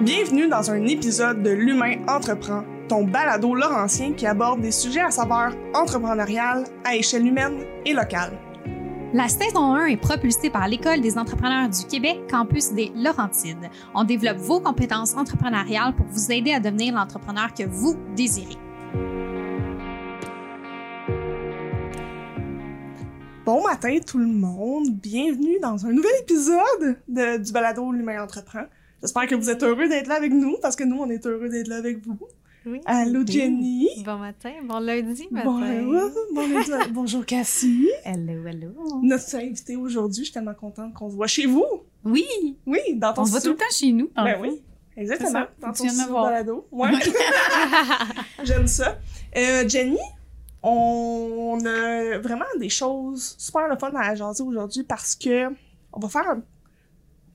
Bienvenue dans un épisode de L'Humain Entreprend, ton balado laurentien qui aborde des sujets à saveur entrepreneuriale à échelle humaine et locale. La saison 1 est propulsée par l'École des entrepreneurs du Québec, campus des Laurentides. On développe vos compétences entrepreneuriales pour vous aider à devenir l'entrepreneur que vous désirez. Bon matin tout le monde, bienvenue dans un nouvel épisode de- du balado L'Humain Entreprend. J'espère que vous êtes heureux d'être là avec nous parce que nous, on est heureux d'être là avec vous. Oui. Allô Jenny. Bon matin, bon lundi matin. Bon, euh, bon lundi. bonjour Cassie. Hello, hello. Notre invité aujourd'hui, je suis tellement contente qu'on se voit chez vous. Oui, Oui, dans ton on se voit tout le temps chez nous. en Ben oui, exactement. Dans ton studio balado. Ouais. J'aime ça. Euh, Jenny, on a vraiment des choses super le fun à jaser aujourd'hui parce que on va faire un,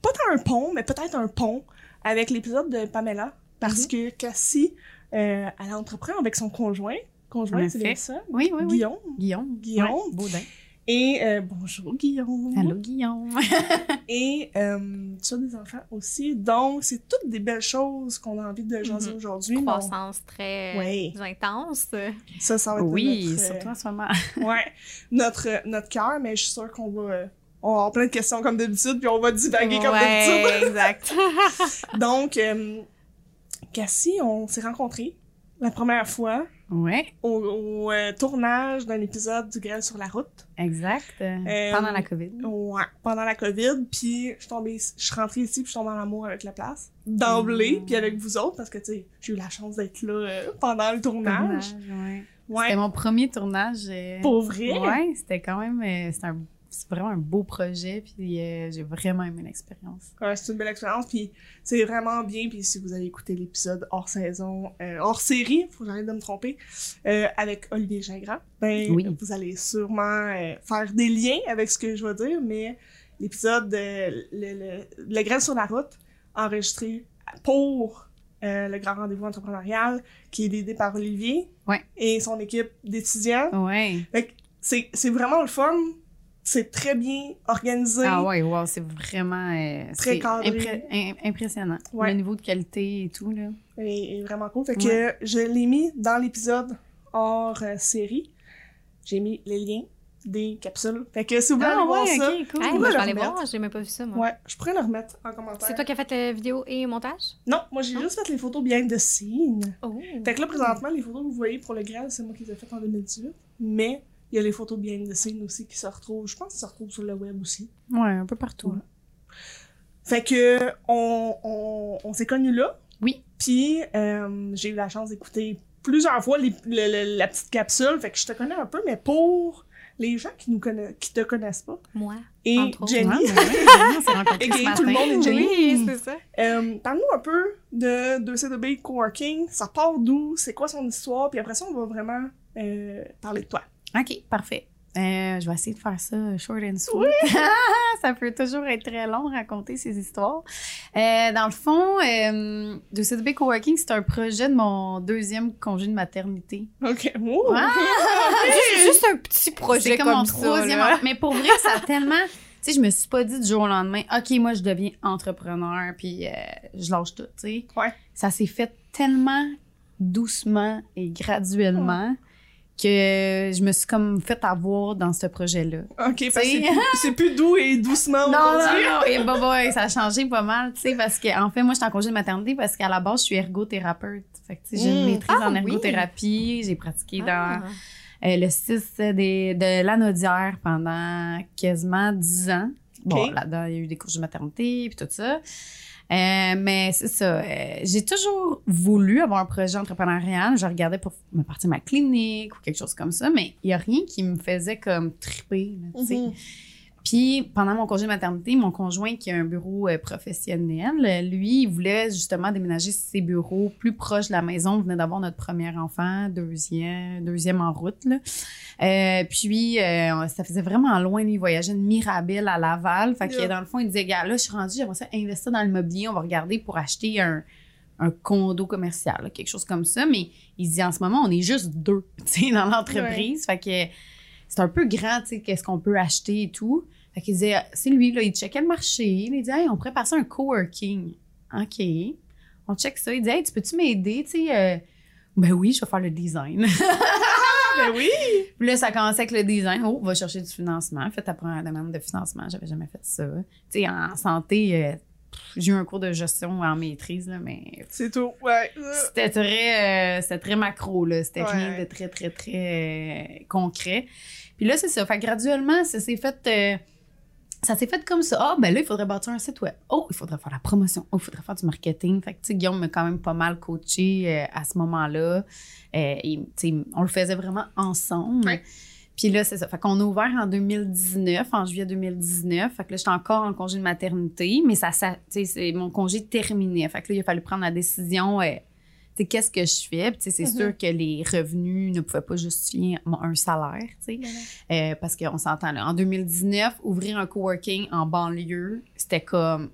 pas tant un pont, mais peut-être un pont avec l'épisode de Pamela parce que Cassie, euh, elle entreprend avec son conjoint. Conjoint, c'est bien ça? Oui, oui, oui. Guillaume. Guillaume. Guillaume. Ouais, Baudin. Et euh, bonjour Guillaume. Allô, Guillaume. Et euh, tu as des enfants aussi. Donc, c'est toutes des belles choses qu'on a envie de jaser Mhm. aujourd'hui. mais on- Croissance très Ouais. intense. Ça, ça va être Oui, notre, euh, surtout en ce moment. ouais, notre, euh, notre cœur, mais je suis sûre qu'on va, euh, on va avoir plein de questions comme d'habitude, puis on va divaguer comme d'habitude. Exact. Donc, euh, Cassie, on s'est rencontrés la première fois ouais, au, au, euh, tournage d'un épisode du Grêle sur la route. exact. Euh, Pendant la COVID. Ouais, pendant la COVID, puis je suis tombée, je suis rentrée ici, puis je suis tombée en amour avec la place. D'emblée, Mm. puis avec vous autres, parce que, tu sais, j'ai eu la chance d'être là pendant le tournage. ouais. Ouais, C'était mon premier tournage. pour vrai? Ouais, c'était quand même. c'était un- c'est vraiment un beau projet, puis euh, j'ai vraiment aimé l'expérience. Ouais, c'est une belle expérience, puis c'est vraiment bien. Puis si vous avez écouté l'épisode hors saison, euh, hors série, faut que j'arrête de me tromper, euh, avec Olivier Gingras, ben Oui. vous allez sûrement faire des liens avec ce que je vais dire, mais l'épisode euh, le, le, le Grain sur la route, enregistré pour euh, le grand rendez-vous entrepreneurial, qui est aidé par Olivier Ouais. et son équipe d'étudiants. Ouais. C'est vraiment le fun. C'est très bien organisé. Ah ouais, wow, c'est vraiment euh, Très cadré. impré- impressionnant. Ouais. Le niveau de qualité et tout là. est, est vraiment cool. Fait que je l'ai mis dans l'épisode hors euh, série. J'ai mis les liens des capsules. Fait que si vous voulez aller voir ça, cool. Ah, Ah, ouais, moi, je vais aller voir, j'ai même pas vu ça moi. ouais, je pourrais le remettre en commentaire. C'est toi qui as fait la vidéo et montage? Non, moi j'ai juste fait les photos behind the scene. Oh. Fait que là, présentement, les photos que vous voyez pour le Graal, c'est moi qui les ai faites en 2018. Mais il y a les photos behind the scene aussi qui se retrouvent. Je pense qu'ils se retrouvent sur le web aussi. Ouais, un peu partout. Ouais. Fait que on, on, on s'est connus là. Oui. Puis euh, j'ai eu la chance d'écouter plusieurs fois les- le- le- la petite capsule. Fait que je te connais un peu, mais pour les gens qui nous connaissent, qui te connaissent pas, Moi. et Entre. Jenny, Et ce tout le monde est Jenny. Oui, c'est ça. euh, parle-nous un peu de 2C2B Coworking. Ça part d'où? C'est quoi son histoire? Puis après ça, on va vraiment euh, parler de toi. OK, parfait. Euh, je vais essayer de faire ça short and sweet. ça peut toujours être très long de raconter ces histoires. Euh, dans le fond, euh, de CDB Coworking, c'est un projet de mon deuxième congé de maternité. OK. Ouh! Ah! C'est juste un petit projet C'est comme, mon ça, troisième là. Mais pour vrai, ça a tellement... Tu sais, je me suis pas dit du jour au lendemain, OK, moi, je deviens entrepreneur, puis euh, je lâche tout, tu sais. Ouais. Ça s'est fait tellement doucement et graduellement que je me suis comme fait avoir dans ce projet-là. OK, parce que c'est plus- doux et doucement Non, non, aujourd'hui. non, et bah, bah, ça a changé pas mal, tu sais, parce que en fait, moi, j'étais en congé de maternité parce qu'à la base, je suis ergothérapeute. Fait que, tu sais, j'ai une Mm. maîtrise Ah, en oui. ergothérapie, j'ai pratiqué Ah. dans euh, le 6 des, de l'anodière pendant quasiment 10 ans. Bon, Ok. là-dedans, il y a eu des cours de maternité puis tout ça. Euh, mais c'est ça. euh, j'ai toujours voulu avoir un projet entrepreneurial. Je regardais pour me partir ma clinique ou quelque chose comme ça, mais il y a rien qui me faisait comme triper. Mhm. Puis pendant mon congé de maternité, mon conjoint qui a un bureau euh, professionnel, lui, il voulait justement déménager ses bureaux plus proches de la maison. On venait d'avoir notre premier enfant, deuxième, deuxième en route. Là. Euh, puis euh, ça faisait vraiment loin. Lui, il voyageait de Mirabel à Laval. Fait que dans le fond, il disait, gars, là, je suis rendu, j'aimerais ça investir dans l'immobilier. On va regarder pour acheter un un condo commercial, là, quelque chose comme ça. Mais il dit en ce moment, on est juste deux, tu sais, dans l'entreprise. Fait que c'est un peu grand, tu sais, qu'est-ce qu'on peut acheter et tout. Fait qu'il disait, c'est lui, là, il checkait le marché. Il dit, hey, on pourrait passer un coworking. OK. on check ça. Il dit, hey, tu peux-tu m'aider, tu sais? euh, ben oui, je vais faire le design. Ben oui! Puis là, ça commençait avec le design. Oh, va chercher du financement. Fais ta première demande de financement. J'avais jamais fait ça. Tu sais, en santé, euh, j'ai eu un cours de gestion en maîtrise, là, mais C'est tout, ouais. c'était très, euh, c'était très macro, là. C'était Ouais. rien de très, très, très euh, concret. Puis là, c'est ça. Fait que graduellement, ça s'est fait... euh, ça s'est fait comme ça. Ah, ben là, il faudrait bâtir un site web. Oh, il faudrait faire la promotion. Oh, il faudrait faire du marketing. Fait que, tu sais, Guillaume m'a quand même pas mal coaché euh, à ce moment-là. Euh, et, on le faisait vraiment ensemble. Puis là, c'est ça. Fait qu'on a ouvert en 2019, en juillet 2019. Fait que là, j'étais encore en congé de maternité, mais ça, ça tu sais, c'est- mon congé terminait. Fait que là, il a fallu prendre la décision, qu'est-ce que je fais? Puis, c'est Mhm. sûr que les revenus ne pouvaient pas justifier un salaire, tu sais. Euh, parce qu'on s'entend là. En 2019, ouvrir un coworking en banlieue, c'était comme,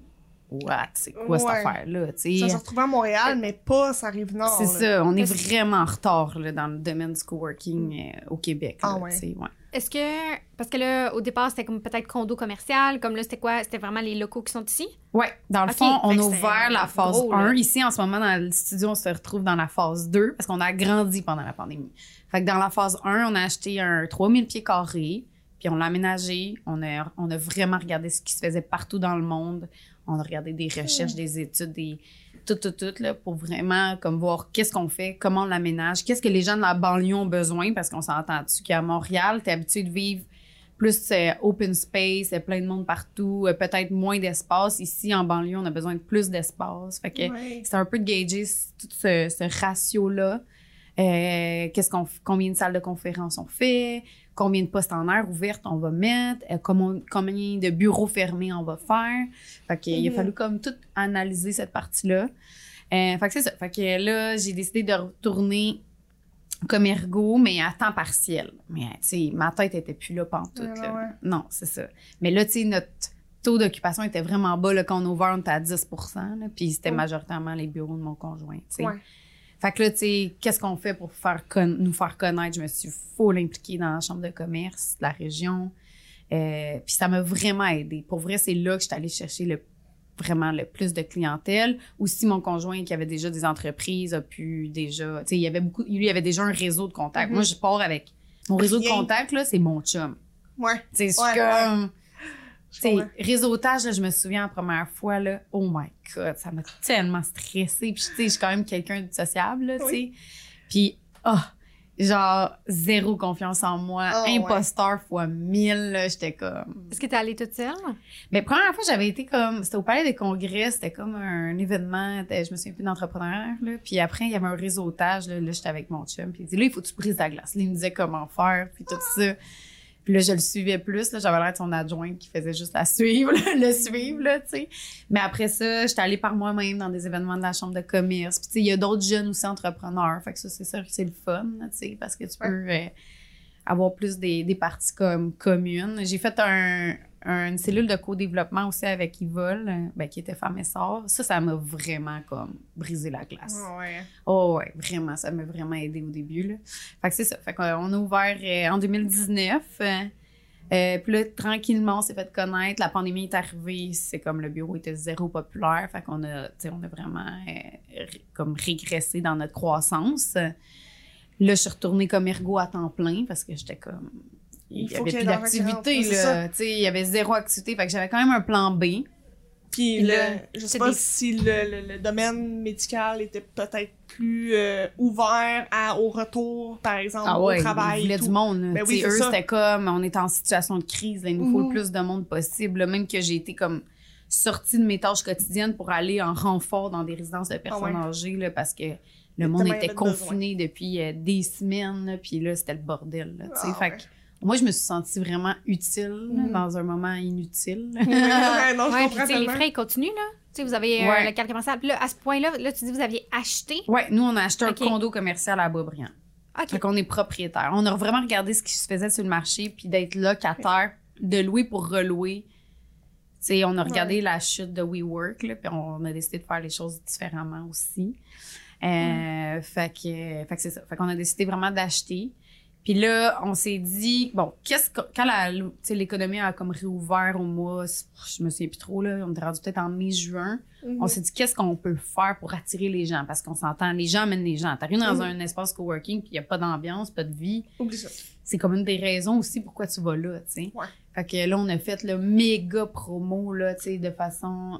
what? C'est quoi cette affaire-là, tu Ça se retrouvait à Montréal, mais pas ça rive nord. C'est ça, on est vraiment en retard là, dans le domaine du coworking euh, au Québec. Ah là, ouais. sais, ouais. Est-ce que. Parce que là, au départ, c'était comme peut-être condo commercial. Comme là, c'était quoi? C'était vraiment les locaux qui sont ici? Ouais, dans le fond, on a ouvert la phase gros, 1. là. Ici, en ce moment, dans le studio, on se retrouve dans la phase 2 parce qu'on a grandi pendant la pandémie. Fait que dans la phase 1, on a acheté un 3000 pieds carrés, puis on l'a aménagé. On a, on a vraiment regardé ce qui se faisait partout dans le monde. On a regardé des recherches, des études, des tout, tout, tout, là, pour vraiment comme voir qu'est-ce qu'on fait, comment on l'aménage, qu'est-ce que les gens de la banlieue ont besoin, parce qu'on s'entend-tu qu'à Montréal, t'es habitué de vivre plus euh, open space, euh, plein de monde partout, euh, peut-être moins d'espace. Ici, en banlieue, on a besoin de plus d'espace. Fait que Ouais. c'est un peu de gager tout ce, ce ratio-là. Euh, qu'est-ce qu'on, combien de salles de conférence on fait, combien de postes en air ouvertes on va mettre, euh, comment- combien de bureaux fermés on va faire? Fait a Mhm. fallu comme tout analyser cette partie-là. Euh, fait que c'est ça. Fait que là, j'ai décidé de retourner comme ergo, mais à temps partiel. Mais, tu sais, ma tête était plus là pantoute. Ouais, là. ouais. Non, c'est ça. Mais là, tu sais, notre taux d'occupation était vraiment bas. Là, quand on ouvert, on était à 10 là, Puis c'était Ouais. majoritairement les bureaux de mon conjoint, tu sais. Fait que là, tu sais, qu'est-ce qu'on fait pour faire con- nous faire connaître? Je me suis full impliquée dans la chambre de commerce de la région. Euh, puis ça m'a vraiment aidé. Pour vrai, c'est là que je suis allée chercher le, vraiment le plus de clientèle. Aussi, mon conjoint qui avait déjà des entreprises a pu déjà... Tu sais, il y avait beaucoup... Lui, il avait déjà un réseau de contacts. Mhm. Moi, je pars avec... Mon réseau de contacts, là, c'est mon chum. Ouais. Tu sais, c'est Ouais, comme... réseautage, là, je me souviens la première fois, là, oh my God, ça m'a tellement stressée. Puis, tu sais, je suis quand même quelqu'un de sociable, là, tu sais. Oui. Puis, ah, genre, zéro confiance en moi, Ah, ouais. imposteur fois mille, là, j'étais comme... Est-ce que t'es allée toute seule? Mais première fois, j'avais été comme, c'était au Palais des Congrès, c'était comme un événement, je me souviens plus d'entrepreneur, là. Puis après, il y avait un réseautage, là, là j'étais avec mon chum, puis il dit, là, il faut que tu brises la glace. Là, il me disait comment faire, puis tout ça. Puis là, je le suivais plus, là, j'avais l'air de son adjoint qui faisait juste la suivre, là, le suivre, là, tu sais. Mais après ça, j'étais allée par moi-même dans des événements de la chambre de commerce. Puis tu sais, il y a d'autres jeunes aussi entrepreneurs, fait que ça, c'est sûr que c'est le fun, tu sais, parce que tu peux euh, avoir plus des, des parties comme communes. J'ai fait un- une cellule de co-développement aussi avec Yvol, euh, ben, qui était femme et sort. Ça, ça m'a vraiment comme brisé la glace. Ah ouais. Oh ouais, vraiment, ça m'a vraiment aidé au début. Là. Fait que c'est ça. Fait qu'on a ouvert euh, en 2019. euh, euh, puis là, tranquillement, on s'est fait connaître. La pandémie est arrivée. C'est comme le bureau était zéro populaire. Fait qu'on a, on a vraiment ré- comme régressé dans notre croissance. Là, je suis retournée comme ergo à temps plein parce que j'étais comme... Il y avait plus d'activité, là. Tu sais, il y avait zéro activité. Fait que j'avais quand même un plan B. Puis le, je sais pas des- si le, le- le domaine médical était peut-être plus euh, ouvert à, au retour, par exemple, au travail. Ils voulaient et du tout. monde. là. Ben oui, eux, c'était comme, on est en situation de crise, là, il nous faut le plus de monde possible. là. Même que j'ai été comme sortie de mes tâches quotidiennes pour aller en renfort dans des résidences de personnes Ah ouais. âgées, là, parce que le monde était besoin. confiné depuis euh, des semaines, puis là, c'était le bordel. là. Ah ouais. Moi, je me suis sentie vraiment utile Mhm. dans un moment inutile. Ouais, non, je Ouais, puis comprends tu sais, les frais, ils continuent, là. Tu sais, vous avez euh, Ouais. le cadre commercial. Puis là, à ce point-là, là, tu dis que vous aviez acheté. ouais, nous, on a acheté un condo commercial à Boisbriand. OK. Fait qu'on est propriétaire. On a vraiment regardé ce qui se faisait sur le marché, puis d'être locataire, de louer pour relouer. Tu sais, on a regardé la chute de WeWork, là, puis on a décidé de faire les choses différemment aussi. Euh, Fait que, fait que c'est ça. Fait qu'on a décidé vraiment d'acheter. Puis là, on s'est dit, bon, qu'est-ce que, quand la, l'économie a comme réouvert au mois, je me souviens plus trop, là, on était rendu peut-être en mai-juin, Mhm. on s'est dit, qu'est-ce qu'on peut faire pour attirer les gens? Parce qu'on s'entend, les gens amènent les gens. T'arrives dans Mhm. un espace coworking, puis il y a pas d'ambiance, pas de vie. Oublie ça. C'est comme une des raisons aussi pourquoi tu vas là, tu sais. Ouais. Fait que là, on a fait le méga promo, là, tu sais, de façon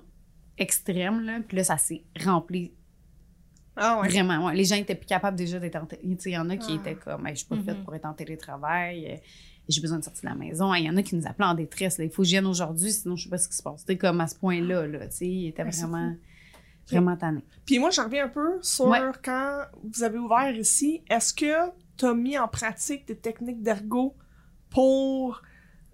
extrême, là. Puis là, ça s'est rempli Ah ouais. Vraiment, ouais. Les gens étaient plus capables déjà d'être en télétravail. Il y en a qui Ah. étaient comme, Hey, je suis pas faite pour être en télétravail, euh, j'ai besoin de sortir de la maison. Il y en a qui nous appelaient en détresse. là. Il faut que je vienne aujourd'hui, sinon je sais pas ce qui se passe. C'était comme à ce point-là, là, tu sais, Ouais, c'est vraiment, vraiment tannés. Puis moi, j'en reviens un peu sur Ouais. quand vous avez ouvert ici. Est-ce que tu as mis en pratique des techniques d'ergo pour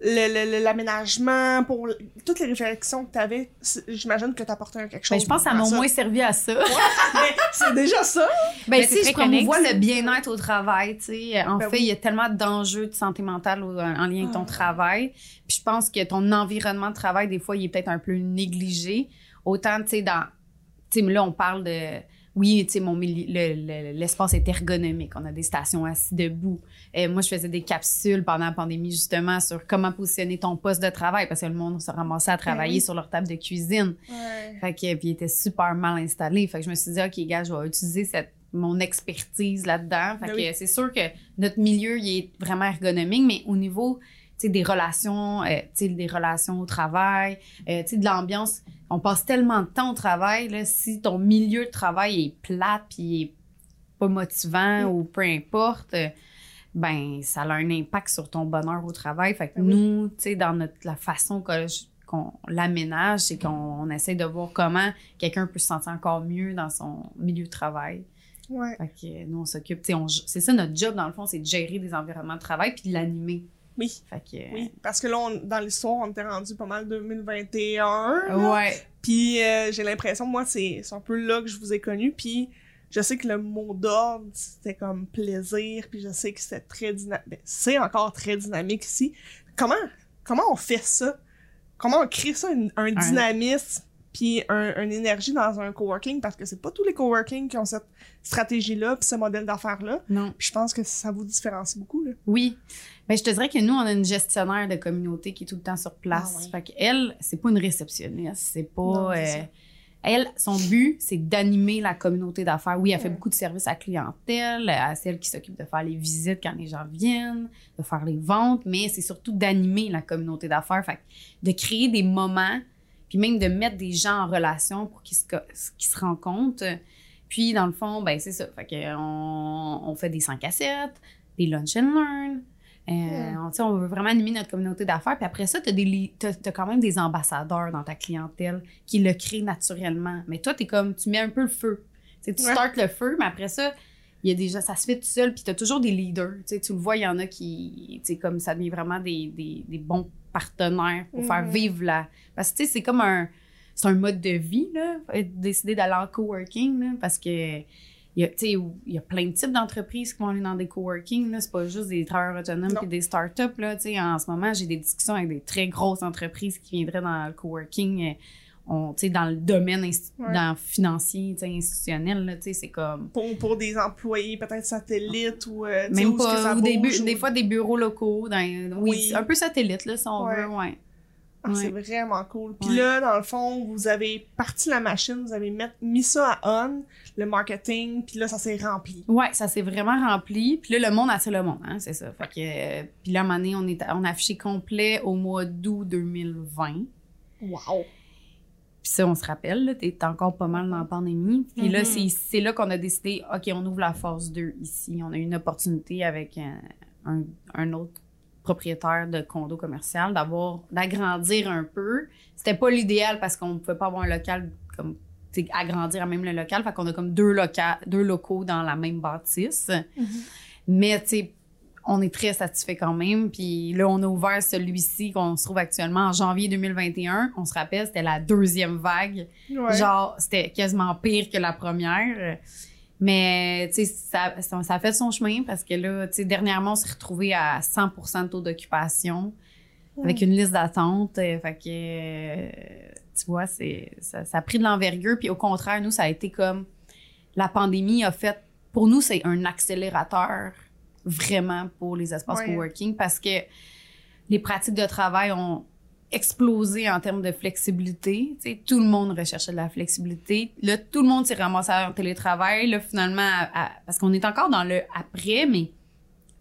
l'aménagement, pour le- toutes les réflexions que tu avais? J'imagine que tu apportais quelque chose. Ben, je pense que ça à m'a au moins servi à ça. Mais c'est déjà ça. Ben, Mais si c'est je promouvois le bien-être au travail, tu sais. En Ben fait, oui. il y a tellement d'enjeux de santé mentale au- en lien avec ton Ah. travail. Puis je pense que ton environnement de travail, des fois, il est peut-être un peu négligé. Autant, tu sais, dans... Tu sais, là, on parle de... Oui, tu sais, mon milieu- le- le- l'espace est ergonomique. On a des stations assis debout. Moi, je faisais des capsules pendant la pandémie, justement, sur comment positionner ton poste de travail, parce que le monde se ramassait à travailler oui. sur leur table de cuisine. Ouais. Fait que, puis était super mal installé. Fait que je me suis dit, OK, gars, je vais utiliser cette, mon expertise là-dedans. Fait Ben que c'est sûr que notre milieu, il est vraiment ergonomique, mais au niveau, sais, des relations, euh, tu sais, des relations au travail, euh, tu sais, de l'ambiance, on passe tellement de temps au travail, là, si ton milieu de travail est plate puis est pas motivant Mm. ou peu importe, euh, ben, ça a un impact sur ton bonheur au travail. Fait que oui. nous, tu sais, dans notre, la façon que je- qu'on l'aménage, c'est qu'on on essaie de voir comment quelqu'un peut se sentir encore mieux dans son milieu de travail. Ouais. Fait que nous, on s'occupe, c'est ça notre job dans le fond, c'est de gérer des environnements de travail puis de l'animer. Oui. Fait que, euh, Oui, parce que là, on- dans l'histoire, on était rendu pas mal 2021. là. Ouais. Puis euh, j'ai l'impression, moi, c'est un peu là que je vous ai connu. Puis je sais que le mot d'ordre, c'était comme plaisir. Puis je sais que c'était très dynamique. C'est encore très dynamique ici. Comment, comment on fait ça? Comment on crée ça, un dynamisme, puis un, une énergie dans un coworking? Parce que c'est pas tous les coworking qui ont cette stratégie-là, puis ce modèle d'affaires-là. Non. Puis je pense que ça vous différencie beaucoup. Là. Oui. Ben, je te dirais que nous, on a une gestionnaire de communauté qui est tout le temps sur place. Ah ouais. Fait qu'elle, c'est pas une réceptionniste. C'est pas. Non, euh, elle, son but, c'est d'animer la communauté d'affaires. Oui, elle fait Ouais. beaucoup de services à clientèle. euh, C'est elle qui s'occupe de faire les visites quand les gens viennent, de faire les ventes, mais c'est surtout d'animer la communauté d'affaires. Fait que de créer des moments, puis même de mettre des gens en relation pour qu'ils se, qu'ils se rencontrent. Puis, dans le fond, ben c'est ça. Fait que on, on fait des 5 à 7, des lunch and learn. Euh, on, veut vraiment animer notre communauté d'affaires. Puis après ça, tu as, quand même des ambassadeurs dans ta clientèle qui le créent naturellement. Mais toi, tu comme, tu mets un peu le feu. Tu Ouais. startes le feu, mais après ça, il y a déjà, ça se fait tout seul. Puis tu as toujours des leaders. Tu sais, tu le vois, il y en a qui, tu sais, comme ça devient vraiment des, des, des bons partenaires pour faire Mhm. vivre la. Parce que, tu sais, c'est comme un. C'est un mode de vie, là. Décider d'aller en coworking, là. Parce que il y a, il y a plein de types d'entreprises qui vont aller dans des coworking. Là. C'est pas juste des travailleurs autonomes et des startups. Là. Tu sais, en ce moment, j'ai des discussions avec des très grosses entreprises qui viendraient dans le coworking. On, dans le domaine Ouais. dans financier, institutionnel, c'est comme... Pour, pour des employés peut-être satellites ou euh, Même où est-ce que pas, ça ou des, des fois des bureaux locaux, dans, oui, Oui. un peu satellite, là, si on Ouais. veut, ouais. Ah, C'est vraiment cool. Puis là, dans le fond, vous avez parti la machine, vous avez met- mis ça à on, le marketing, puis là, ça s'est rempli. Ouais, ça s'est vraiment rempli. Puis là, le monde attire le monde, hein, c'est ça. Fait que, euh, puis là, à un moment donné, on, est, on a affiché complet au mois d'août 2020. Wow! Puis ça, on se rappelle, t'es encore pas mal dans la pandémie. Puis là, Mhm. c'est, c'est là qu'on a décidé, OK, on ouvre la phase 2 ici. On a eu une opportunité avec un, un, un autre propriétaire de condo commercial d'avoir, d'agrandir un peu. C'était pas l'idéal parce qu'on pouvait pas avoir un local comme, tu sais, agrandir à même le local. Fait qu'on a comme deux, loca- deux locaux dans la même bâtisse. Mais, tu sais, on est très satisfait quand même. Puis là, on a ouvert celui-ci qu'on se trouve actuellement en janvier 2021. On se rappelle, c'était la deuxième vague. Ouais. Genre, c'était quasiment pire que la première. Mais, tu sais, ça, ça, fait son chemin parce que là, tu sais, dernièrement, on s'est retrouvé à 100% de taux d'occupation avec une liste d'attente. Euh, Fait que, euh, tu vois, c'est, ça, ça a pris de l'envergure. Puis au contraire, nous, ça a été comme la pandémie a fait, pour nous, c'est un accélérateur vraiment pour les espaces Ouais. coworking parce que les pratiques de travail ont explosé en termes de flexibilité. Tu sais, tout le monde recherchait de la flexibilité. Là, tout le monde s'est ramassé en télétravail. Là, finalement, à- à- parce qu'on est encore dans le après, mais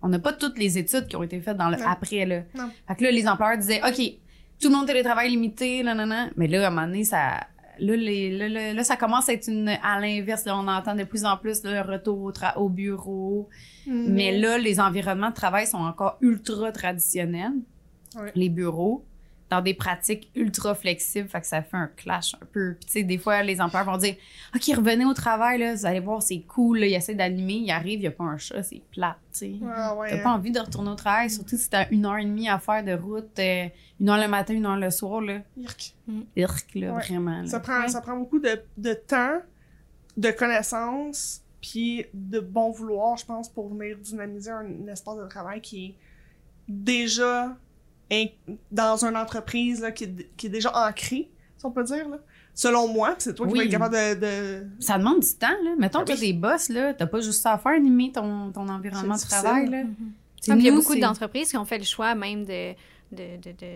on n'a pas toutes les études qui ont été faites dans le Non. après. Là. Non. Fait que là, les employeurs disaient, OK, tout le monde télétravail limité, là, nan, nan. Mais là, à un moment donné, ça... Là, les, là, là, là, ça commence à être une, à l'inverse. On entend de plus en plus le retour au, tra- au bureau. Mhm. Mais là, les environnements de travail sont encore ultra traditionnels. Ouais. Les bureaux, dans des pratiques ultra flexibles, fait que ça fait un clash un peu. Puis tu sais, des fois, les employeurs vont dire « OK, revenez au travail, là, vous allez voir, c'est cool. » là. Ils essaient d'animer, ils arrivent, il n'y a pas un chat, c'est plate, tu. Ah, ouais, T'as pas envie de retourner au travail, surtout si t'as une heure et demie à faire de route, euh, une heure le matin, une heure le soir, là. Irk. Irk, là, Ouais. vraiment. là. Ça prend, ça prend beaucoup de, de temps, de connaissances, puis de bon vouloir, je pense, pour venir dynamiser un, un espace de travail qui est déjà dans une entreprise là, qui, est, qui est déjà ancrée, si on peut dire. Là. Selon moi, c'est toi qui vas être capable de... de... Ça demande du temps, là. Mettons, Ah t'as oui. des boss, là, t'as pas juste ça à faire, animer ton, ton environnement de travail, là. Puis il y a beaucoup d'entreprises qui ont fait le choix même de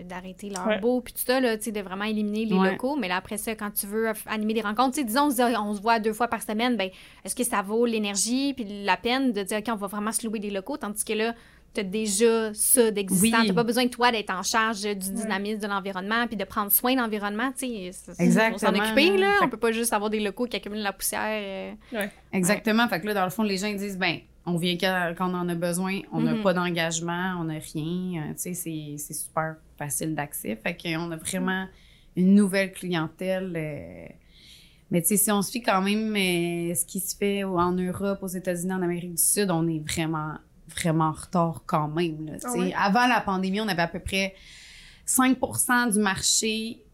d'arrêter leur Ouais. beau puis tout ça là, tu sais, de vraiment éliminer les Ouais. locaux mais là après ça quand tu veux animer des rencontres tu sais, disons on se, dit, on se voit deux fois par semaine ben est-ce que ça vaut l'énergie puis la peine de dire ok on va vraiment se louer des locaux? Tandis que là tu as déjà ça d'existant Oui. t'as pas besoin de toi d'être en charge du dynamisme de l'environnement puis de prendre soin de l'environnement tu faut s'en Exactement, occuper là Fait on peut pas juste avoir des locaux qui accumulent la poussière euh. Exactement. Fait que là, dans le fond, les gens ils disent, ben, on vient quand, on en a besoin, on n'a Mhm. pas d'engagement, on n'a rien. Euh, tu sais, c'est, super facile d'accès. Fait qu'on a vraiment une nouvelle clientèle. euh, mais tu sais, si on se fie quand même euh, ce qui se fait en Europe, aux États-Unis, en Amérique du Sud, on est vraiment, vraiment en retard quand même. Là, Ah? Avant la pandémie, on avait à peu près 5 du marché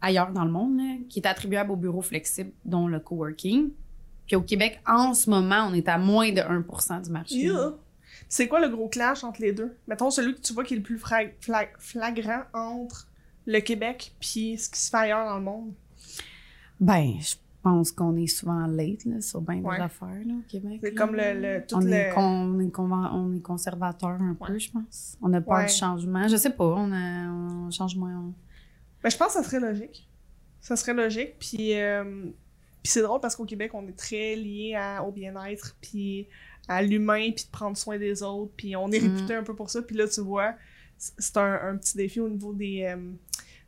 ailleurs dans le monde là, qui est attribuable aux bureaux flexibles, dont le coworking. Puis au Québec, en ce moment, on est à moins de 1 du marché. Yeah. C'est quoi le gros clash entre les deux? Mettons celui que tu vois qui est le plus flagrant entre le Québec puis ce qui se fait ailleurs dans le monde. Ben, je pense qu'on est souvent late là, sur bien Ouais. des affaires là, au Québec. C'est comme le, le tout on, le... est con- on, est on est conservateur un peu, je pense. On a peur Ouais. du changement. Je sais pas, on, a, on change moins. Ben, je pense que ça serait logique. Ça serait logique. Puis, euh, puis c'est drôle parce qu'au Québec, on est très lié à- au bien-être, puis à l'humain, puis de prendre soin des autres. Puis on est Mm. réputé un peu pour ça. Puis là, tu vois, c'est un, un petit défi au niveau des, euh,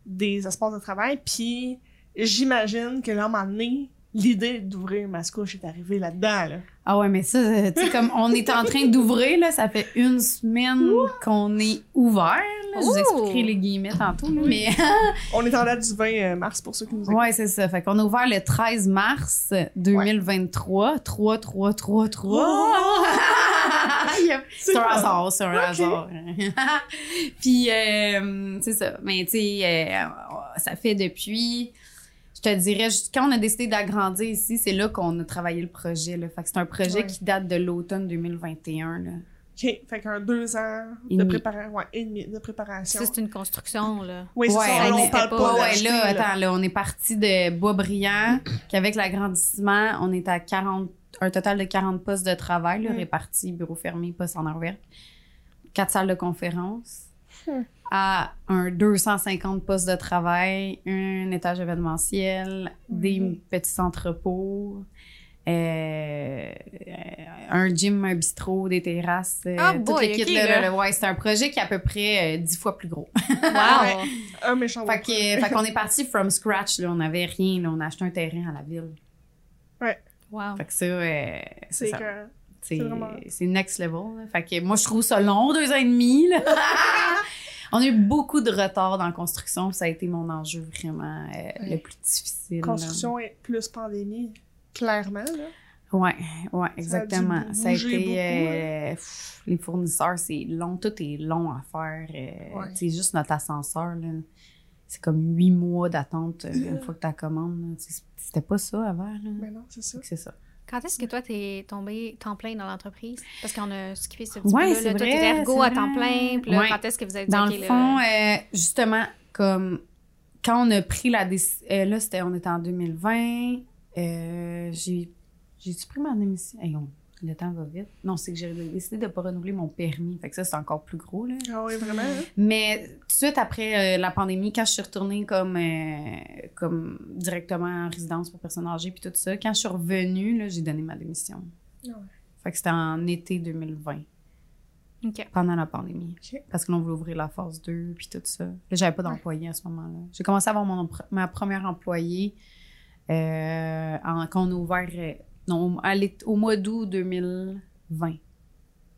des espaces de travail. Puis j'imagine que là, à un moment donné, l'idée d'ouvrir Mascouche est arrivée là-dedans. Là. Ah ouais, mais ça, euh, tu sais, comme on est en train d'ouvrir, là, ça fait une semaine qu'on est ouvert. là. Je vous expliquerai les guillemets tantôt, là, mais On est en date du 20 mars pour ceux qui nous écoutent. Ouais, c'est ça. Fait qu'on a ouvert le 13 mars 2023. 3, 3, 3, 3. C'est un hasard, c'est un hasard. Puis, euh, c'est ça. Mais, tu sais, euh, ça fait depuis, te dirais, juste quand on a décidé d'agrandir ici, c'est là qu'on a travaillé le projet. Là. Fait que c'est un projet Ouais. qui date de l'automne 2021. Là. OK. Fait qu'un deux ans Et de, demi. prépara- ouais, et demi de préparation. ça c'est une construction là Oui, c'est Ouais, ça. on là, on est- parle pas- pas Ouais, ouais, d'acheter, là, là. attends, là, on est parti de Boisbriand, qu'avec l'agrandissement, on est à 40, un total de 40 postes de travail, là, Mm. répartis, bureau fermé, poste en ouvert, quatre salles de conférence, Hmm. À un 250 postes de travail, un étage événementiel, des Mhm. petits entrepôts, euh, un gym, un bistrot, des terrasses, euh, Ah, tout boy, le kit, ok, là, là. là, ouais, c'est un projet qui est à peu près euh, 10 fois plus gros. wow Un méchant Fait que- fait qu'on est parti from scratch, là. On avait rien, là. On a acheté un terrain à la ville. wow Fait que ça, euh, c'est C'est ça. que... C'est c'est vraiment- c'est next level. là. Fait que moi, je trouve ça long, deux ans et demi, là. On a eu beaucoup de retard dans la construction. Ça a été mon enjeu vraiment euh, le plus difficile. là. Construction et plus pandémie, clairement, là. Ouais, ouais, dû exactement. Ça a, bouger été. beaucoup, euh, pff, les fournisseurs, c'est long. Tout est long à faire. euh, Ouais. Tu sais, juste notre ascenseur, là. C'est comme huit mois d'attente euh, une fois que tu commandes. là. Tu sais, C'était pas ça avant, là. Mais non, c'est ça. C'est ça. Quand est-ce que toi, t'es tombé temps plein dans l'entreprise? Parce qu'on a skippé ce petit Ouais, peu-là. là. Toi, t'étais ergo à temps plein. Puis là, Ouais. quand est-ce que vous avez dit, Dans le là, fond, euh, justement, comme quand on a pris la décision, là, c'était, on était en 2020, euh, j'ai, j'ai-tu pris ma démission? Hey, on- Le temps va vite. Non, c'est que j'ai décidé de ne pas renouveler mon permis. Fait que ça, c'est encore plus gros, là. Ah oui, vraiment. hein? Mais tout de suite après euh, la pandémie, quand je suis retournée comme, euh, comme directement en résidence pour personnes âgées puis tout ça, quand je suis revenue, là, j'ai donné ma démission. Ah ouais. Fait que c'était en été 2020, OK. pendant la pandémie. Parce que l'on voulait ouvrir la phase 2 puis tout ça. Là, j'avais pas d'employé à ce moment-là. J'ai commencé à avoir mon, ma première employée euh, en- quand on a ouvert euh, non, au mois d'août 2020.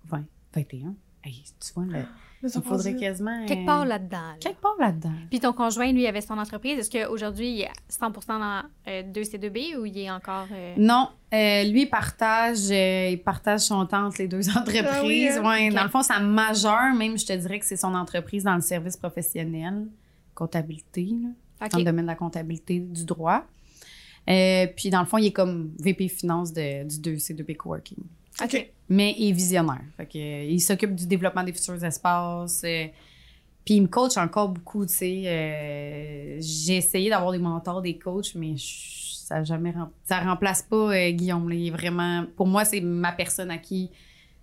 20, 21. Hey, tu vois, ça il faudrait quasiment... Quelque euh, part là-dedans. là. Quelque part là-dedans. Puis ton conjoint, lui, avait son entreprise. Est-ce qu'aujourd'hui, il est 100 dans euh, 2C2B ou il est encore. euh, Non, euh, lui, il partage, euh, il partage son temps entre les deux entreprises. Ah oui, hein? Ouais. Dans le fond, sa majeure, même, je te dirais que c'est son entreprise dans le service professionnel, comptabilité, là, dans le domaine de la comptabilité du droit. Euh, puis, dans le fond, il est comme VP Finance de, du 2C2B Coworking. OK. Mais il est visionnaire. Fait que, euh, il s'occupe du développement des futurs espaces. euh, puis il me coach encore beaucoup, tu sais. euh, j'ai essayé d'avoir des mentors, des coachs, mais je- ça a jamais rem- ça remplace pas euh, Guillaume. là. Il est vraiment, pour moi, c'est ma personne à qui,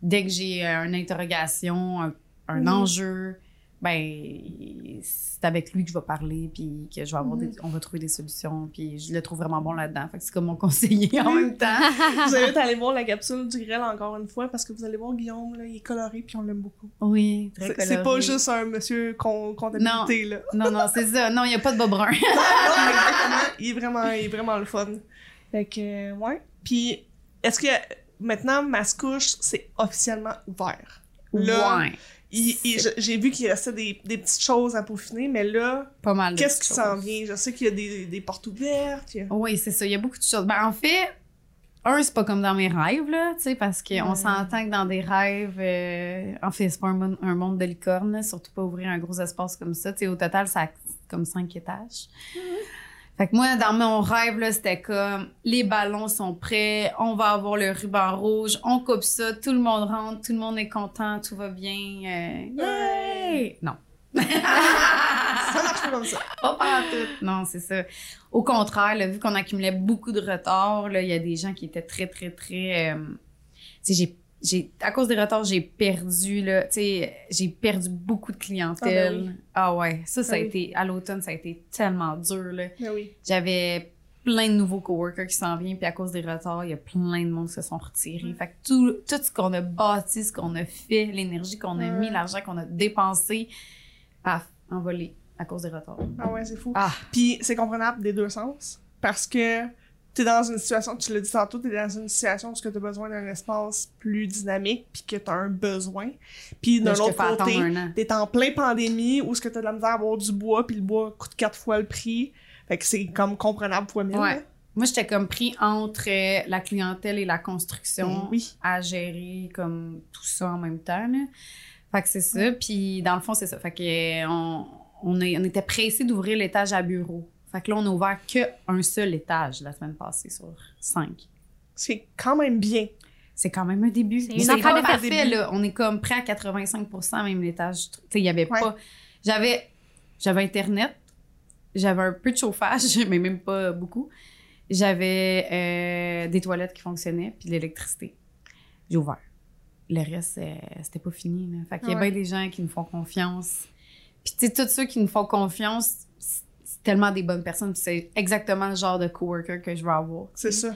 dès que j'ai euh, une interrogation, un, un Mhm. enjeu, ben c'est avec lui que je vais parler, puis que je vais avoir Mhm. des- on va trouver des solutions, puis je le trouve vraiment bon là-dedans. Fait que c'est comme mon conseiller en même temps. Vous invite à aller voir la capsule du grêle encore une fois parce que vous allez voir Guillaume, là, il est coloré puis on l'aime beaucoup. Oui, très C'est c'est pas coloré. juste un monsieur con- comptabilité, là. Non, non, c'est ça. Non, il n'y a pas de bas brun. Non, exactement. Il est vraiment, il est vraiment le fun. Fait que, euh, ouais. Puis, est-ce que maintenant, Mascouche, c'est officiellement ouvert? Là, ouais. J'ai vu qu'il restait des, des petites choses à peaufiner, mais là, Pas mal de qu'est-ce qui s'en vient? Je sais qu'il y a des, des portes ouvertes. a- Oui, c'est ça. Il y a beaucoup de choses. Ben, en fait, un, c'est pas comme dans mes rêves, là, tu sais, parce qu'on Ouais. s'entend que dans des rêves, euh, en fait, c'est pas un, mon- un monde de licorne, là, surtout pas ouvrir un gros espace comme ça. Tu sais, au total, ça a comme cinq étages. Fait que moi, dans mon rêve, là, c'était comme les ballons sont prêts, on va avoir le ruban rouge, on coupe ça, tout le monde rentre, tout le monde est content, tout va bien. euh, yay! Non. Ça marche pas comme ça. Pas pantoute. Non, c'est ça. Au contraire, là, vu qu'on accumulait beaucoup de retard, là, il y a des gens qui étaient très, très, très. euh, tu sais, j'ai. J'ai, à cause des retards, j'ai perdu, là, tu sais, j'ai perdu beaucoup de clientèle. Ah, ouais, ça, ça Ah a oui. été, à l'automne, ça a été tellement dur, là. Mais oui. J'avais plein de nouveaux coworkers qui s'en viennent, puis à cause des retards, il y a plein de monde qui se sont retirés. Fait que tout, tout ce qu'on a bâti, ce qu'on a fait, l'énergie qu'on a mis, l'argent qu'on a dépensé, paf, envolé à cause des retards. Ah ouais, c'est fou. Ah, Puis c'est comprenable des deux sens. Parce que t'es dans une situation, tu l'as dit tantôt, t'es dans une situation où tu as besoin d'un espace plus dynamique puis que t'as un besoin. Puis d'un Là, je te autre fais attendre côté, t'es en plein pandémie où ce que t'as de la misère à avoir du bois puis le bois coûte quatre fois le prix. Fait que c'est comme comprenable fois mille. Ouais. là. Moi, j'étais comme pris entre euh, la clientèle et la construction Ben oui. à gérer comme tout ça en même temps. Là. Fait que c'est ça. Puis dans le fond, c'est ça. Fait que euh, on, on, est- on était pressé d'ouvrir l'étage à bureau. Fait que là, on a ouvert qu'un seul étage la semaine passée sur cinq. C'est quand même bien. C'est quand même un début. C'est une C'est affaire pas de parfait, début. là. On est comme prêt à 85% même l'étage. Tu sais, il y avait Ouais. pas... J'avais... J'avais Internet. J'avais un peu de chauffage, mais même pas beaucoup. J'avais euh, des toilettes qui fonctionnaient, puis de l'électricité. J'ai ouvert. Le reste, euh, c'était pas fini. Là. Fait qu'il y a Ouais. bien des gens qui nous font confiance. Puis, tu sais, tous ceux qui nous font confiance, tellement des bonnes personnes. puis C'est exactement le genre de coworker que je veux avoir. C'est ça.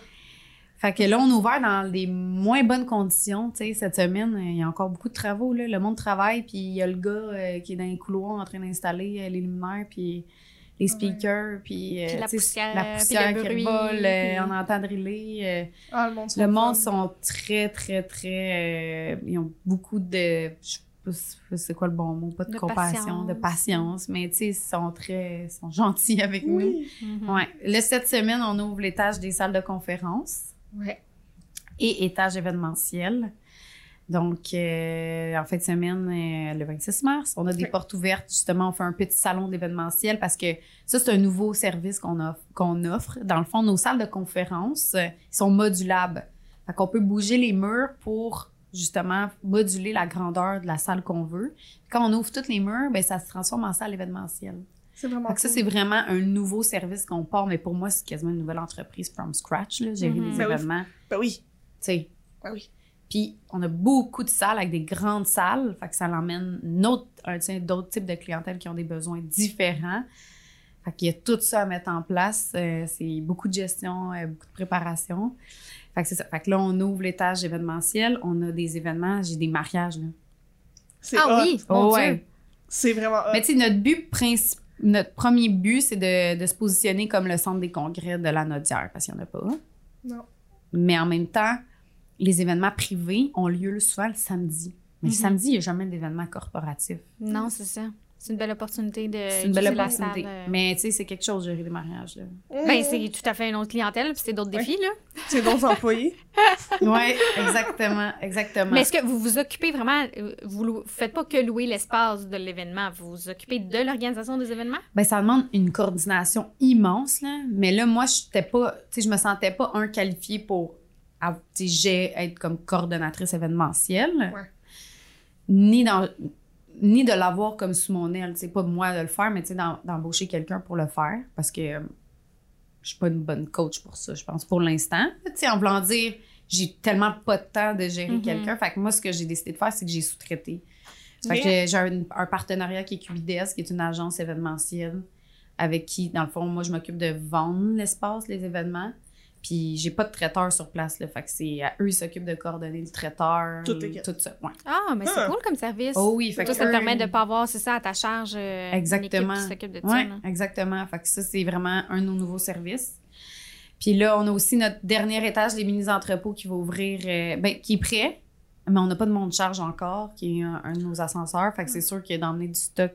Fait que là, on a ouvert dans des moins bonnes conditions. Tu sais, cette semaine, euh, il y a encore beaucoup de travaux. Là. Le monde travaille, puis il y a le gars euh, qui est dans les couloirs en train d'installer euh, les luminaires, puis les speakers, puis, euh, Puis la poussière, la puis poussière le qui bruit, euh, puis- on entend driller. euh, Ah, le monde sont le monde sont très, très, très... euh, ils ont beaucoup de... Je c'est quoi le bon mot? Pas de, De compassion, de patience. mais tu sais, ils sont très... sont gentils avec nous. Oui. Mhm. Ouais. Là, cette semaine, on ouvre l'étage des salles de conférence Ouais. et étage événementiel. Donc, euh, en fin de semaine, euh, le 26 mars, on a des portes ouvertes. Justement, on fait un petit salon d'événementiel parce que ça, c'est un nouveau service qu'on offre, qu'on offre. Dans le fond, nos salles de conférence euh, sont modulables. Fait qu'on peut bouger les murs pour justement moduler la grandeur de la salle qu'on veut. Quand on ouvre tous les murs, ben, ça se transforme en salle événementielle. C'est vraiment ça, c'est vraiment un nouveau service qu'on part, mais pour moi, c'est quasiment une nouvelle entreprise from scratch, là, gérer des Ben oui. événements. Ben oui. Tu sais, Ben oui. Puis on a beaucoup de salles avec des grandes salles, fait que ça l'emmène d'autres types de clientèle qui ont des besoins différents. Fait qu'il y a tout ça à mettre en place. Euh, c'est beaucoup de gestion, euh, beaucoup de préparation. Fait que c'est ça. Fait que là, on ouvre l'étage événementiel. On a des événements. J'ai des mariages, là. C'est Ah hot. oui, mon Oh, ouais. Dieu. C'est vraiment hot. Mais tu sais, notre but principal, notre premier but, c'est de, de se positionner comme le centre des congrès de la Nodière, parce qu'il n'y en a pas. Non. Mais en même temps, les événements privés ont lieu souvent le samedi. Mais le Mhm. samedi, il n'y a jamais d'événement corporatif. Non, c'est ça. C'est une belle opportunité de. C'est une belle opportunité. salle, euh. Mais tu sais, c'est quelque chose, gérer des mariages. Là. Ben, c'est tout à fait une autre clientèle, puis c'est d'autres Ouais. défis, là. C'est d'autres employés. oui, exactement, exactement. Mais est-ce que vous vous occupez vraiment, euh, vous lou- faites pas que louer l'espace de l'événement, vous vous occupez de l'organisation des événements? Ben, ça demande une coordination immense, là. Mais là, moi, je n'étais pas, tu sais, je me sentais pas, un, qualifiée pour av- tu sais, j'ai- être comme coordonnatrice événementielle. Ouais. Ni dans, ni de l'avoir comme sous mon aile. C'est pas moi de le faire, mais tu sais, d'em- d'embaucher quelqu'un pour le faire. Parce que euh, je suis pas une bonne coach pour ça, je pense, pour l'instant. Tu sais, en voulant dire, j'ai tellement pas de temps de gérer Mhm. quelqu'un. Fait que moi, ce que j'ai décidé de faire, c'est que j'ai sous-traité. Fait que j'ai- j'ai un, un partenariat qui est Cubides, qui est une agence événementielle, avec qui, dans le fond, moi, je m'occupe de vendre l'espace, les événements. Puis j'ai pas de traiteur sur place, là. Fait que c'est à eux, ils s'occupent de coordonner le traiteur. Toute l'équipe. Tout ça, ouais. Ah, mais c'est Ah. cool comme service. Oh oui, fait que ça te permet de pas avoir, c'est ça, à ta charge, euh, Exactement. une qui s'occupe de ça. Ouais, là. exactement. Fait que ça, c'est vraiment un de nos nouveaux services. Puis là, on a aussi notre dernier étage, les mini-entrepôts, qui va ouvrir, euh, ben, qui est prêt, mais on n'a pas de monte-charge encore, qui est un, un de nos ascenseurs. Fait que c'est sûr que d'emmener du stock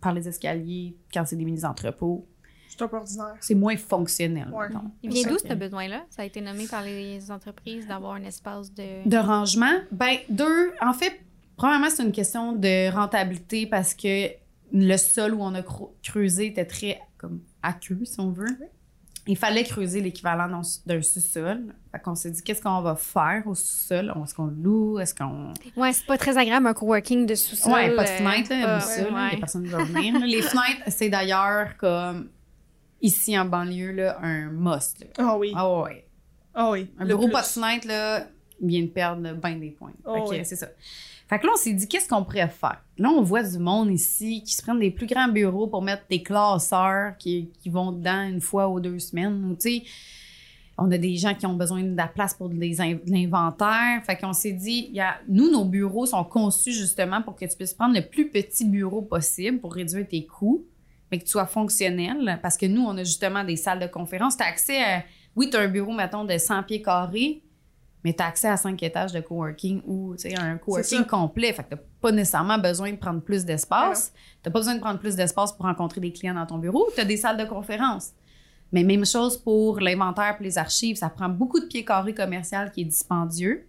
par les escaliers quand c'est des mini-entrepôts, C'est un peu ordinaire. c'est moins fonctionnel. Ouais. Il vient d'où ce besoin-là? Ça a été nommé par les entreprises d'avoir un espace de... De rangement, ben deux, en fait, premièrement, c'est une question de rentabilité parce que le sol où on a creusé était très comme aqueux, si on veut. Il fallait creuser l'équivalent d'un sous-sol. Fait qu'on s'est dit, qu'est-ce qu'on va faire au sous-sol? Est-ce qu'on loue? Est-ce qu'on... Ouais, c'est pas très agréable un coworking de sous-sol. Ouais, pas de euh, fenêtre, là, pas- oublie ça, là, ouais. il y a personne qui va venir. Les fenêtres, c'est d'ailleurs comme ici en banlieue, là, un must. Ah oui. Ah. Ah oui. Un Le bureau plus. pas de fenêtre, là, vient de perdre bien des points. Oh que, oui. c'est ça. Fait que là, on s'est dit, qu'est-ce qu'on pourrait faire? Là, on voit du monde ici qui se prennent des plus grands bureaux pour mettre des classeurs qui, qui vont dedans une fois ou deux semaines. Ou, tu sais, on a des gens qui ont besoin de la place pour des in- de l'inventaire. Fait qu'on s'est dit, il y a, nous, nos bureaux sont conçus justement pour que tu puisses prendre le plus petit bureau possible pour réduire tes coûts, mais que tu sois fonctionnel. Parce que nous, on a justement des salles de conférence. Tu as accès à, oui, tu as un bureau, mettons, de 100 pieds carrés, mais tu as accès à 5 étages de coworking ou un coworking complet. Fait que tu pas nécessairement besoin de prendre plus d'espace. Tu pas besoin de prendre plus d'espace pour rencontrer des clients dans ton bureau. Tu as des salles de conférence. Mais même chose pour l'inventaire et les archives. Ça prend beaucoup de pieds carrés commercial qui est dispendieux.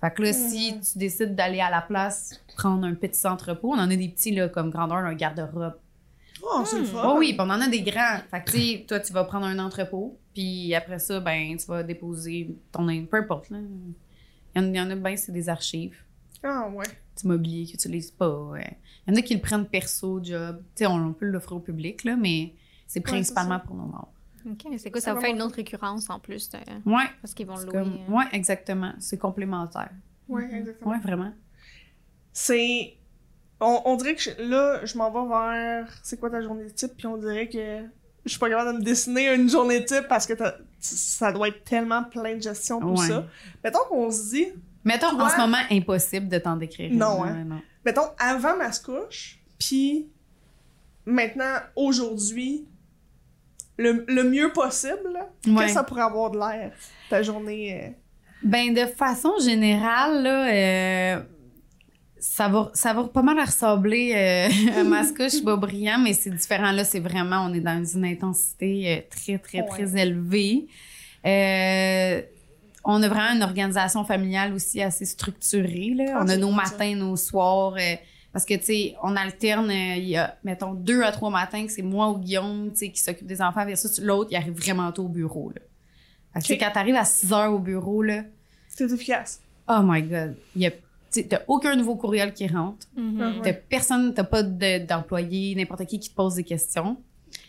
Fait que là, si tu décides d'aller à la place prendre un petit entrepôt, on en a des petits là, comme grandeur d'un garde-robe. Oh, c'est le fun. Oh oui, puis on en a des grands. Fait que, tu sais, toi, tu vas prendre un entrepôt, puis après ça, ben, tu vas déposer ton. Peu importe, là. Il y en, il y en a bien, c'est des archives. Ah ouais. Du mobilier qu'ils n'utilisent pas. ouais. Il y en a qui le prennent perso, job. Tu sais, on, on peut l'offrir au public, là, mais c'est principalement pour nos membres. OK, mais c'est quoi? C'est Ça va faire une autre récurrence en plus, euh, Ouais. parce qu'ils vont c'est louer. comme- euh. ouais, exactement. C'est complémentaire. Ouais, exactement. Ouais, vraiment. C'est. On, on dirait que je- là, je m'en vais vers. C'est quoi ta journée type? Puis on dirait que je suis pas capable de me dessiner une journée type parce que t'as- ça doit être tellement plein de gestion, tout Ouais. ça. Mettons qu'on se dit. Mettons, Toi- en ce moment, impossible de t'en décrire. Non, hein. non. Mettons avant ma couche, puis maintenant, aujourd'hui, le, le mieux possible, là, Ouais. qu'est-ce que ça pourrait avoir de l'air, ta journée? euh? Ben, de façon générale, là, euh, ça, va, ça va pas mal ressembler euh, à Mascouche, brillant, mais c'est différent. Là, c'est vraiment, on est dans une intensité euh, très, très, Ouais. très élevée. Euh, on a vraiment une organisation familiale aussi assez structurée. Là. Ah, on a nos matins, nos soirs. euh, parce que, tu sais, on alterne, il y a, mettons, deux à trois matins que c'est moi ou Guillaume, tu sais, qui s'occupe des enfants, versus l'autre, il arrive vraiment tôt au bureau, là. Fait que, tu sais, Ok. quand t'arrives à 6 heures au bureau, là, C'est efficace. Oh my God. Il y a, tu t'as aucun nouveau courriel qui rentre. Mhm. Ouais. T'as personne, t'as pas de- d'employé, n'importe qui qui te pose des questions.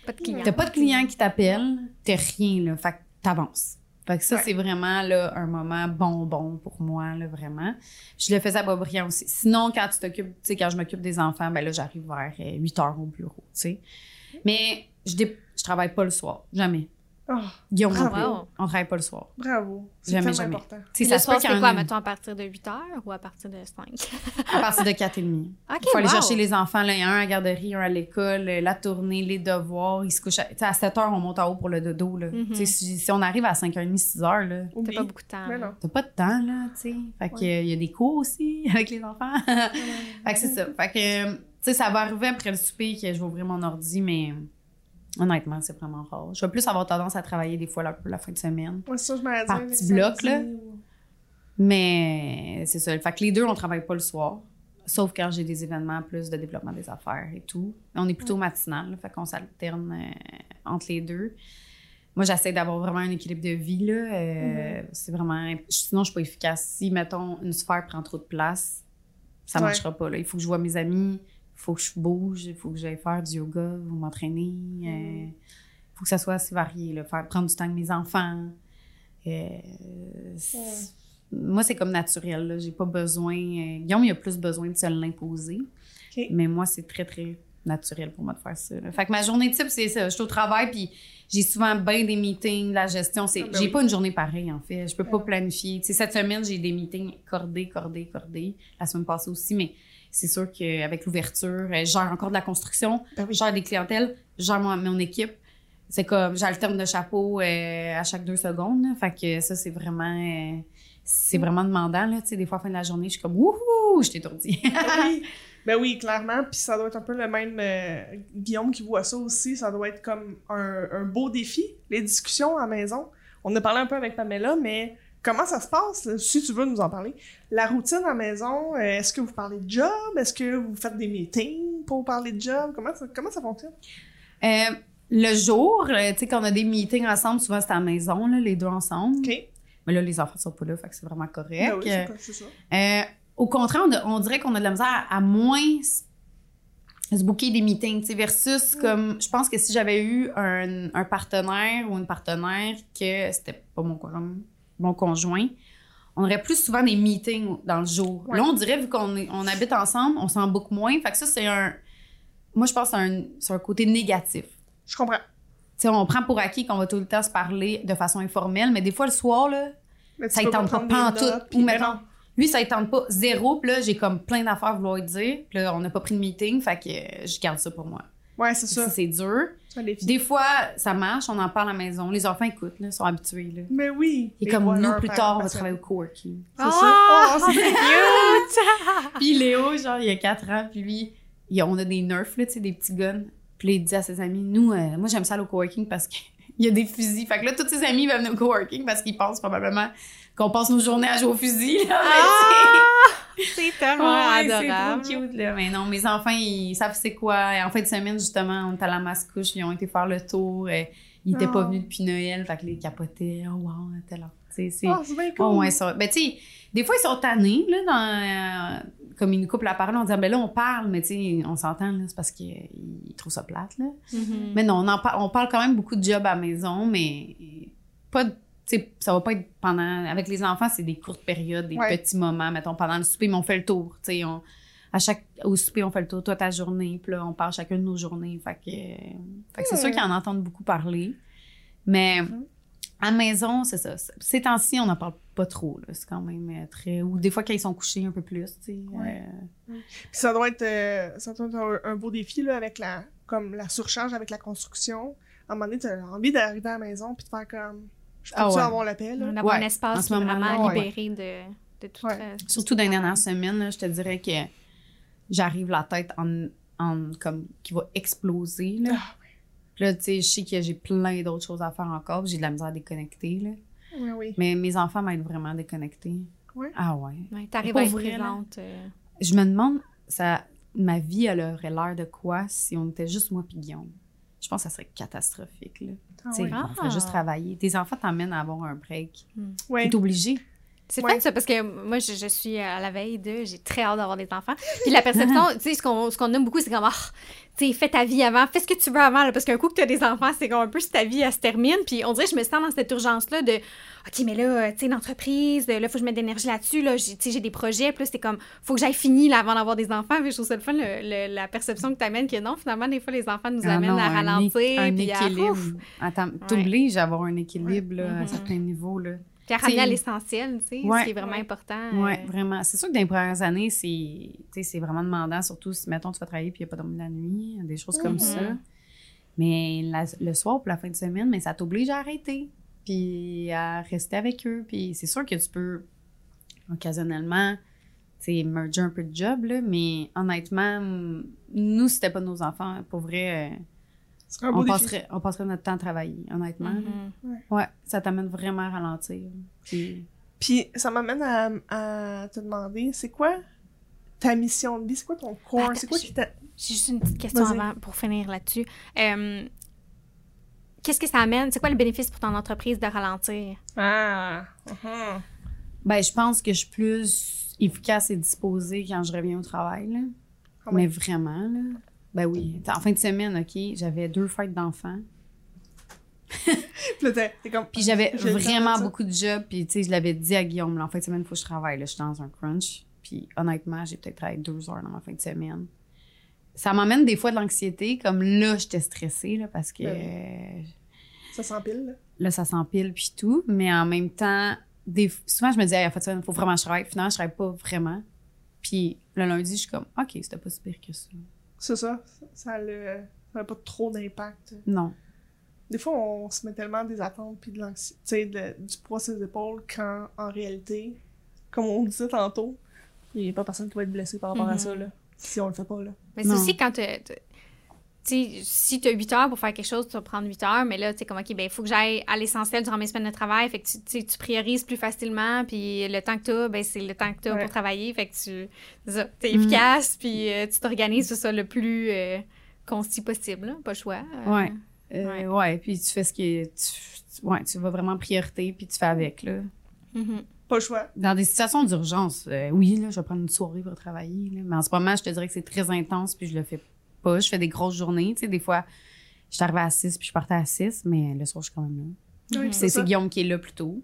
Pas de clients. T'as pas de client qui t'appelle. T'as rien, là. Fait que t'avances. Fait que ça, Ouais. c'est vraiment là, un moment bonbon pour moi, là, vraiment. Je le faisais à Boisbriand aussi. Sinon, quand tu t'occupes, tu sais, quand je m'occupe des enfants, ben là, j'arrive vers euh, 8 heures au bureau, tu sais. Mais je, dé- je travaille pas le soir. Jamais. Oh, Guillaume non Bravo. On travaille pas le soir. bravo. C'est Jamais, jamais. important. Tu sais, Le soir, peut qu'il y c'est quoi, mettons, à partir de 8 heures ou à partir de 5? à partir de 4 et demi. Il faut aller wow. chercher les enfants, là, il y a un à la garderie, un à l'école, la tournée, les devoirs. Ils se couchent à, tu sais, à 7 heures, on monte en haut pour le dodo. Là. Mhm. Si, si on arrive à 5h30, 6 heures, là, T'as pas beaucoup de temps. T'as pas de temps, là, tu sais. Fait que, il y a des cours aussi avec les enfants. fait que c'est ça. Fait que, tu sais, ça va arriver après le souper que je vais ouvrir mon ordi, mais honnêtement, c'est vraiment rare. Je vais plus avoir tendance à travailler des fois la, la fin de semaine. Ouais, ça, je Par petits blocs, samedis là. ou- Mais c'est ça. Fait que les deux, on travaille pas le soir. Sauf quand j'ai des événements plus de développement des affaires et tout. On est plutôt matinal, là, fait qu'on s'alterne euh, entre les deux. Moi, j'essaie d'avoir vraiment un équilibre de vie. Là. euh, C'est vraiment. Sinon, je suis pas efficace. Si, mettons, une sphère prend trop de place, ça Ouais. marchera pas. Là. Il faut que je vois mes amis, faut que je bouge, il faut que j'aille faire du yoga ou m'entraîner. Il faut que ça soit assez varié. Là. Faire, prendre du temps avec mes enfants. Euh, Moi, c'est comme naturel. là. J'ai pas besoin. euh, Guillaume, il a plus besoin de se l'imposer. Mais moi, c'est très, très naturel pour moi de faire ça. là. Fait que ma journée type, c'est ça. Je suis au travail, puis j'ai souvent bien des meetings, la gestion. C'est, Ah, ben j'ai oui. pas une journée pareille, en fait. Je peux pas planifier. Cette semaine, j'ai des meetings cordés, cordés, cordés. La semaine passée aussi, mais c'est sûr qu'avec l'ouverture, euh, je gère encore de la construction, Ben oui. je gère des clientèles, je gère mon, mon équipe. C'est comme, j'alterne de chapeau euh, à chaque deux secondes. là. Fait que ça, c'est vraiment... euh, c'est vraiment demandant, là. Des fois, à la fin de la journée, je suis comme, wouhou, je t'étourdis. Ben oui. Ben oui, clairement. Puis ça doit être un peu le même euh, Guillaume qui voit ça aussi. Ça doit être comme un, un beau défi, les discussions à la maison. On a parlé un peu avec Pamela, mais comment ça se passe, là, si tu veux nous en parler? La routine à la maison, euh, est-ce que vous parlez de job? Est-ce que vous faites des meetings pour parler de job? Comment ça, comment ça fonctionne? Euh, le jour, euh, tu sais, quand on a des meetings ensemble, souvent c'est à la maison, là, les deux ensemble. OK. Mais là, les enfants sont pas là, fait que c'est vraiment correct. Ben oui, c'est pas- c'est ça. Euh, au contraire, on, a- on dirait qu'on a de la misère à, à moins se booker des meetings, tu sais, versus comme, je pense que si j'avais eu un, un partenaire ou une partenaire que c'était pas mon, con- mon conjoint, on aurait plus souvent des meetings dans le jour. Ouais. Là, on dirait, vu qu'on on habite ensemble, on s'en book moins. Fait que ça, c'est un. Moi, je pense que c'est un, un côté négatif. Je comprends. Tu sais, on prend pour acquis qu'on va tout le temps se parler de façon informelle, mais des fois, le soir, là, Mais ça ne tente pas pantoute. notes, puis Ou non. lui, ça ne tente pas zéro, puis là, j'ai comme plein d'affaires à vouloir dire, puis là, on n'a pas pris de meeting, fait que euh, je garde ça pour moi. Ouais, c'est ça. C'est dur. Des fois, ça marche, on en parle à la maison. Les enfants écoutent, là, sont habitués. Là. Mais oui. Et Les comme nous, plus tard, on va travailler au coworking. C'est Ah, ça. Oh, c'est cute! Puis Léo, genre, il y a 4 ans, puis lui, il on a des nerfs, là, tu sais, des petits guns. Puis là, il dit à ses amis, nous, euh, moi, j'aime ça aller au coworking parce qu'il y a des fusils. Fait que là, tous ses amis veulent venir au coworking parce qu'ils pensent probablement qu'on passe nos journées à jouer. Là, mais tu sais, C'est tellement Ouais, c'est adorable. trop cute, là. Mais non, mes enfants, ils savent c'est quoi. Et en fin de semaine, justement, on est à la mascouche, ils ont été faire le tour. et ils étaient pas Oh. venus depuis Noël, fait que les capotaient. Oh, wow. Tu sais, c'est. Oh, c'est bien cool. Oh, ouais, ça. Ben, tu sais, des fois, ils sont tannés, là, dans, euh, comme ils nous coupent la parole, on dit, Ah, ben là, on parle, mais tu sais, on s'entend, là, c'est parce qu'ils trouvent ça plate, là. Mhm. Mais non, on, en par- on parle quand même beaucoup de job à la maison, mais pas de- sais, ça va pas être pendant. Avec les enfants, c'est des courtes périodes, des Ouais. petits moments. Mettons, pendant le souper, mais on fait le tour. Tu sais, on- à chaque, au souper, on fait le tour, toi, ta journée, puis là, on parle chacun de nos journées. Fait que, fait que c'est sûr qu'ils en entendent beaucoup parler. Mais à la maison, c'est ça. Ces temps-ci, on n'en parle pas trop. là. C'est quand même euh, très. Ou des fois, quand ils sont couchés un peu plus, tu sais. Ouais. euh, Puis ça doit être, euh, ça doit être un, un beau défi là, avec la, comme la surcharge avec la construction. À un moment donné, t'as envie d'arriver à la maison puis de faire comme, je peux Ah ouais. avoir la paix là? On a un Ouais, en espace ce vraiment ouais. libéré de, de tout. Ouais. euh, Surtout dans les dernières semaines, là, je te dirais que j'arrive la tête en, en comme qui va exploser. Là. Ah, Puis là, tu sais, je sais que j'ai plein d'autres choses à faire encore. puis J'ai de la misère à déconnecter. Là. Oui, oui. Mais mes enfants m'aident vraiment à déconnecter. Ouais. Ah ouais. Ouais, T'arrives à être présente. euh, Je me demande, ça, ma vie, elle aurait l'air de quoi si on était juste moi puis Guillaume? Je pense que ça serait catastrophique. Là. Ah, Tu sais, ouais. On ferait juste travailler. Tes enfants t'emmènent à avoir un break. Ouais. T'es obligé. C'est Ouais. fun ça parce que moi je, je suis à la veille de j'ai très hâte d'avoir des enfants. Puis la perception, tu sais ce qu'on ce qu'on nomme beaucoup c'est comme ah, tu sais fais ta vie avant, fais ce que tu veux avant là, parce qu'un coup que tu as des enfants, c'est comme un peu si ta vie elle se termine puis on dirait je me sens dans cette urgence là de OK mais là tu sais l'entreprise, là faut que je mette de l'énergie là-dessus là, j'ai tu sais j'ai des projets, puis là c'est comme faut que j'aille fini là avant d'avoir des enfants, puis je trouve ça le fun le- le- la perception que tu amènes que non finalement des fois les enfants nous Ah amènent non, à un ralentir un puis à, équilibre. ouf, Attends, t'obliges à avoir un équilibre là, à certains niveaux. Là. Puis à ramener à l'essentiel, tu sais, Ouais. ce qui est vraiment Ouais. important. Ouais, euh, vraiment. C'est sûr que dans les premières années, c'est vraiment demandant, surtout si, mettons, tu vas travailler puis il n'y a pas dormi la nuit, des choses comme Mhm. ça. Mais la- le soir pour la fin de semaine, mais ça t'oblige à arrêter puis à rester avec eux. Puis c'est sûr que tu peux occasionnellement tu sais, merger un peu de job, là, mais honnêtement, nous, c'était pas nos enfants. Pour vrai, euh, un beau on, défi. passerait, on passerait notre temps à travailler, honnêtement. mhm. Ouais, ça t'amène vraiment à ralentir. Puis, Puis ça m'amène à, à te demander, c'est quoi ta mission de vie? C'est quoi ton core? Attends, C'est quoi je- qui t'a... J'ai juste une petite question Vas-y. avant pour finir là-dessus. Euh, Qu'est-ce que ça amène? C'est quoi le bénéfice pour ton entreprise de ralentir? Ah! uh-huh. Ben, je pense que je suis plus efficace et disposée quand je reviens au travail, là. Ah Mais vraiment, là. Ben oui. En fin de semaine, OK, j'avais deux fêtes d'enfants. Puis comme... J'avais vraiment beaucoup de jobs. Puis, tu sais, je l'avais dit à Guillaume, là, en fin de semaine, il faut que je travaille. Là, je suis dans un crunch. Puis, honnêtement, j'ai peut-être travaillé deux heures dans ma fin de semaine. Ça m'amène des fois de l'anxiété. Comme là, j'étais stressée, là, parce que Ben Ça s'empile, là. là, ça s'empile puis tout. Mais en même temps, des, souvent, je me dis, hey, il faut vraiment que je travaille. Finalement, je travaille pas vraiment. Puis le lundi, je suis comme, OK, c'était pas si pire que ça. C'est ça. Ça a, le- ça a pas trop d'impact. Non. Des fois, on se met tellement des attentes puis de l'anxiété, tu sais, de- du poids sur les épaules quand, en réalité, comme on disait tantôt, il n'y a pas personne qui va être blessé par rapport à Mhm. ça, là. Si on le fait pas, là. Mais c'est aussi quand tu. Sais, si tu as 8 heures pour faire quelque chose, tu vas prendre 8 heures, mais là, tu sais, comme, OK, ben, il faut que j'aille à l'essentiel durant mes semaines de travail. Fait que tu, tu sais, tu priorises plus facilement, puis le temps que tu as, ben, c'est le temps que tu as Ouais. pour travailler. Fait que tu. T'es Mm. efficace, puis euh, tu t'organises sur ça le plus euh, concis possible, là. Pas le choix. Euh, Ouais. Euh, Ouais. ouais. puis tu fais ce qui est. Tu, tu- ouais, tu vas vraiment en priorité, puis tu fais avec, là. mhm. Pas le choix. Dans des situations d'urgence, euh, oui, là, je vais prendre une soirée pour travailler, là. Mais en ce moment, je te dirais que c'est très intense, puis je le fais pas. Je fais des grosses journées, tu sais, des fois, je suis arrivée à 6, puis je partais à 6, mais le soir, je suis quand même là. Oui, c'est Guillaume qui est là plus tôt.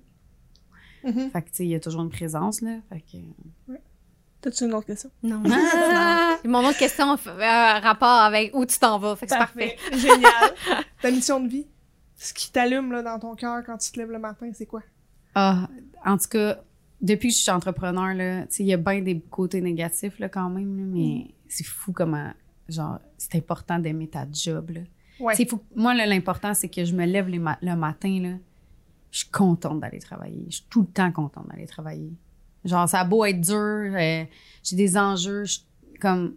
Mhm. Fait que, tu sais, il y a toujours une présence, là. Fait que... T'as-tu une autre question? Non. Ah! Mon autre question a rapport avec où tu t'en vas. Fait que c'est parfait. Génial. Ta mission de vie, ce qui t'allume là, dans ton cœur quand tu te lèves le matin, c'est quoi? Ah, en tout cas, depuis que je suis entrepreneur, là, tu sais, il y a bien des côtés négatifs, là, quand même, là, mais c'est fou comment, genre, c'est important d'aimer ta job, là. Ouais. Moi, l'important, c'est que je me lève les ma- le matin, là, je suis contente d'aller travailler. Je suis tout le temps contente d'aller travailler. Genre, ça a beau être dur, euh, j'ai des enjeux, je- comme...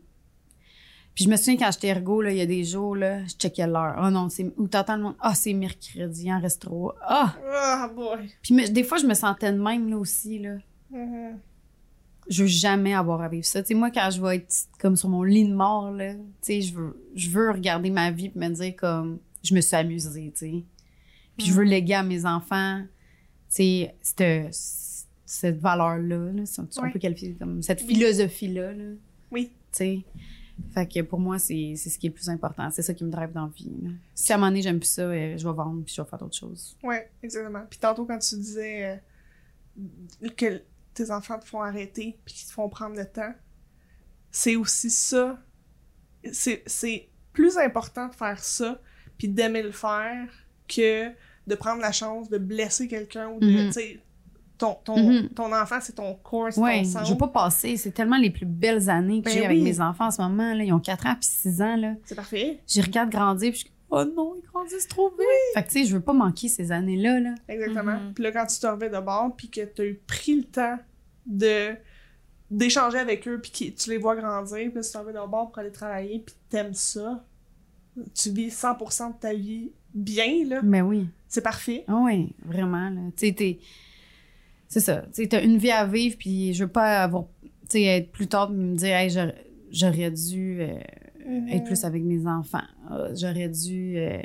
Puis je me souviens quand j'étais ergo, là, il y a des jours, là, je checkais l'heure. Oh non, c'est... Ou t'entends le monde, ah, c'est mercredi, en reste trois. Ah! Ah, boy. Puis des fois, je me sentais de même, là, aussi, là. Mhm. Je veux jamais avoir à vivre ça. Tu sais, moi, quand je vais être comme sur mon lit de mort, là, tu sais, je veux, je veux regarder ma vie et me dire comme, je me suis amusée, tu sais. Puis je veux léguer à mes enfants, tu sais, cette, cette valeur-là, là, si on peut qualifier comme cette Oui. philosophie-là, là, tu Oui. sais. Fait que pour moi, c'est ce qui est le plus important. C'est ça qui me drive dans la vie. là. Si à un moment donné, j'aime plus ça, euh, je vais vendre puis je vais faire d'autres choses. Ouais, exactement. Puis tantôt, quand tu disais euh, que tes enfants te font arrêter puis qu'ils te font prendre le temps, c'est aussi ça. C'est plus important de faire ça puis d'aimer le faire que de prendre la chance de blesser quelqu'un ou de, tu sais, ton, ton, Mhm. ton enfant, c'est ton corps, c'est Ouais, ton je centre. veux pas passer. C'est tellement les plus belles années que Ben j'ai avec oui. mes enfants en ce moment. Là. Ils ont 4 ans puis 6 ans. C'est parfait. Je regarde grandir puis je oh non, ils grandissent trop vite. Fait que tu sais, je veux pas manquer ces années-là. Là. Exactement. Mhm. Puis là, quand tu te revais de bord, puis que tu as eu pris le temps de d'échanger avec eux, puis que tu les vois grandir, puis tu te revais de bord pour aller travailler, puis t'aimes ça, tu vis 100% de ta vie bien, là. Mais oui. C'est parfait. Ah oui, vraiment. Là. Tu sais, t'es- c'est ça. Tu sais, t'as une vie à vivre puis je veux pas avoir, tu sais, être plus tard et me dire, hey, j'aurais- j'aurais dû euh, être plus avec mes enfants. Ah, J'aurais dû. euh,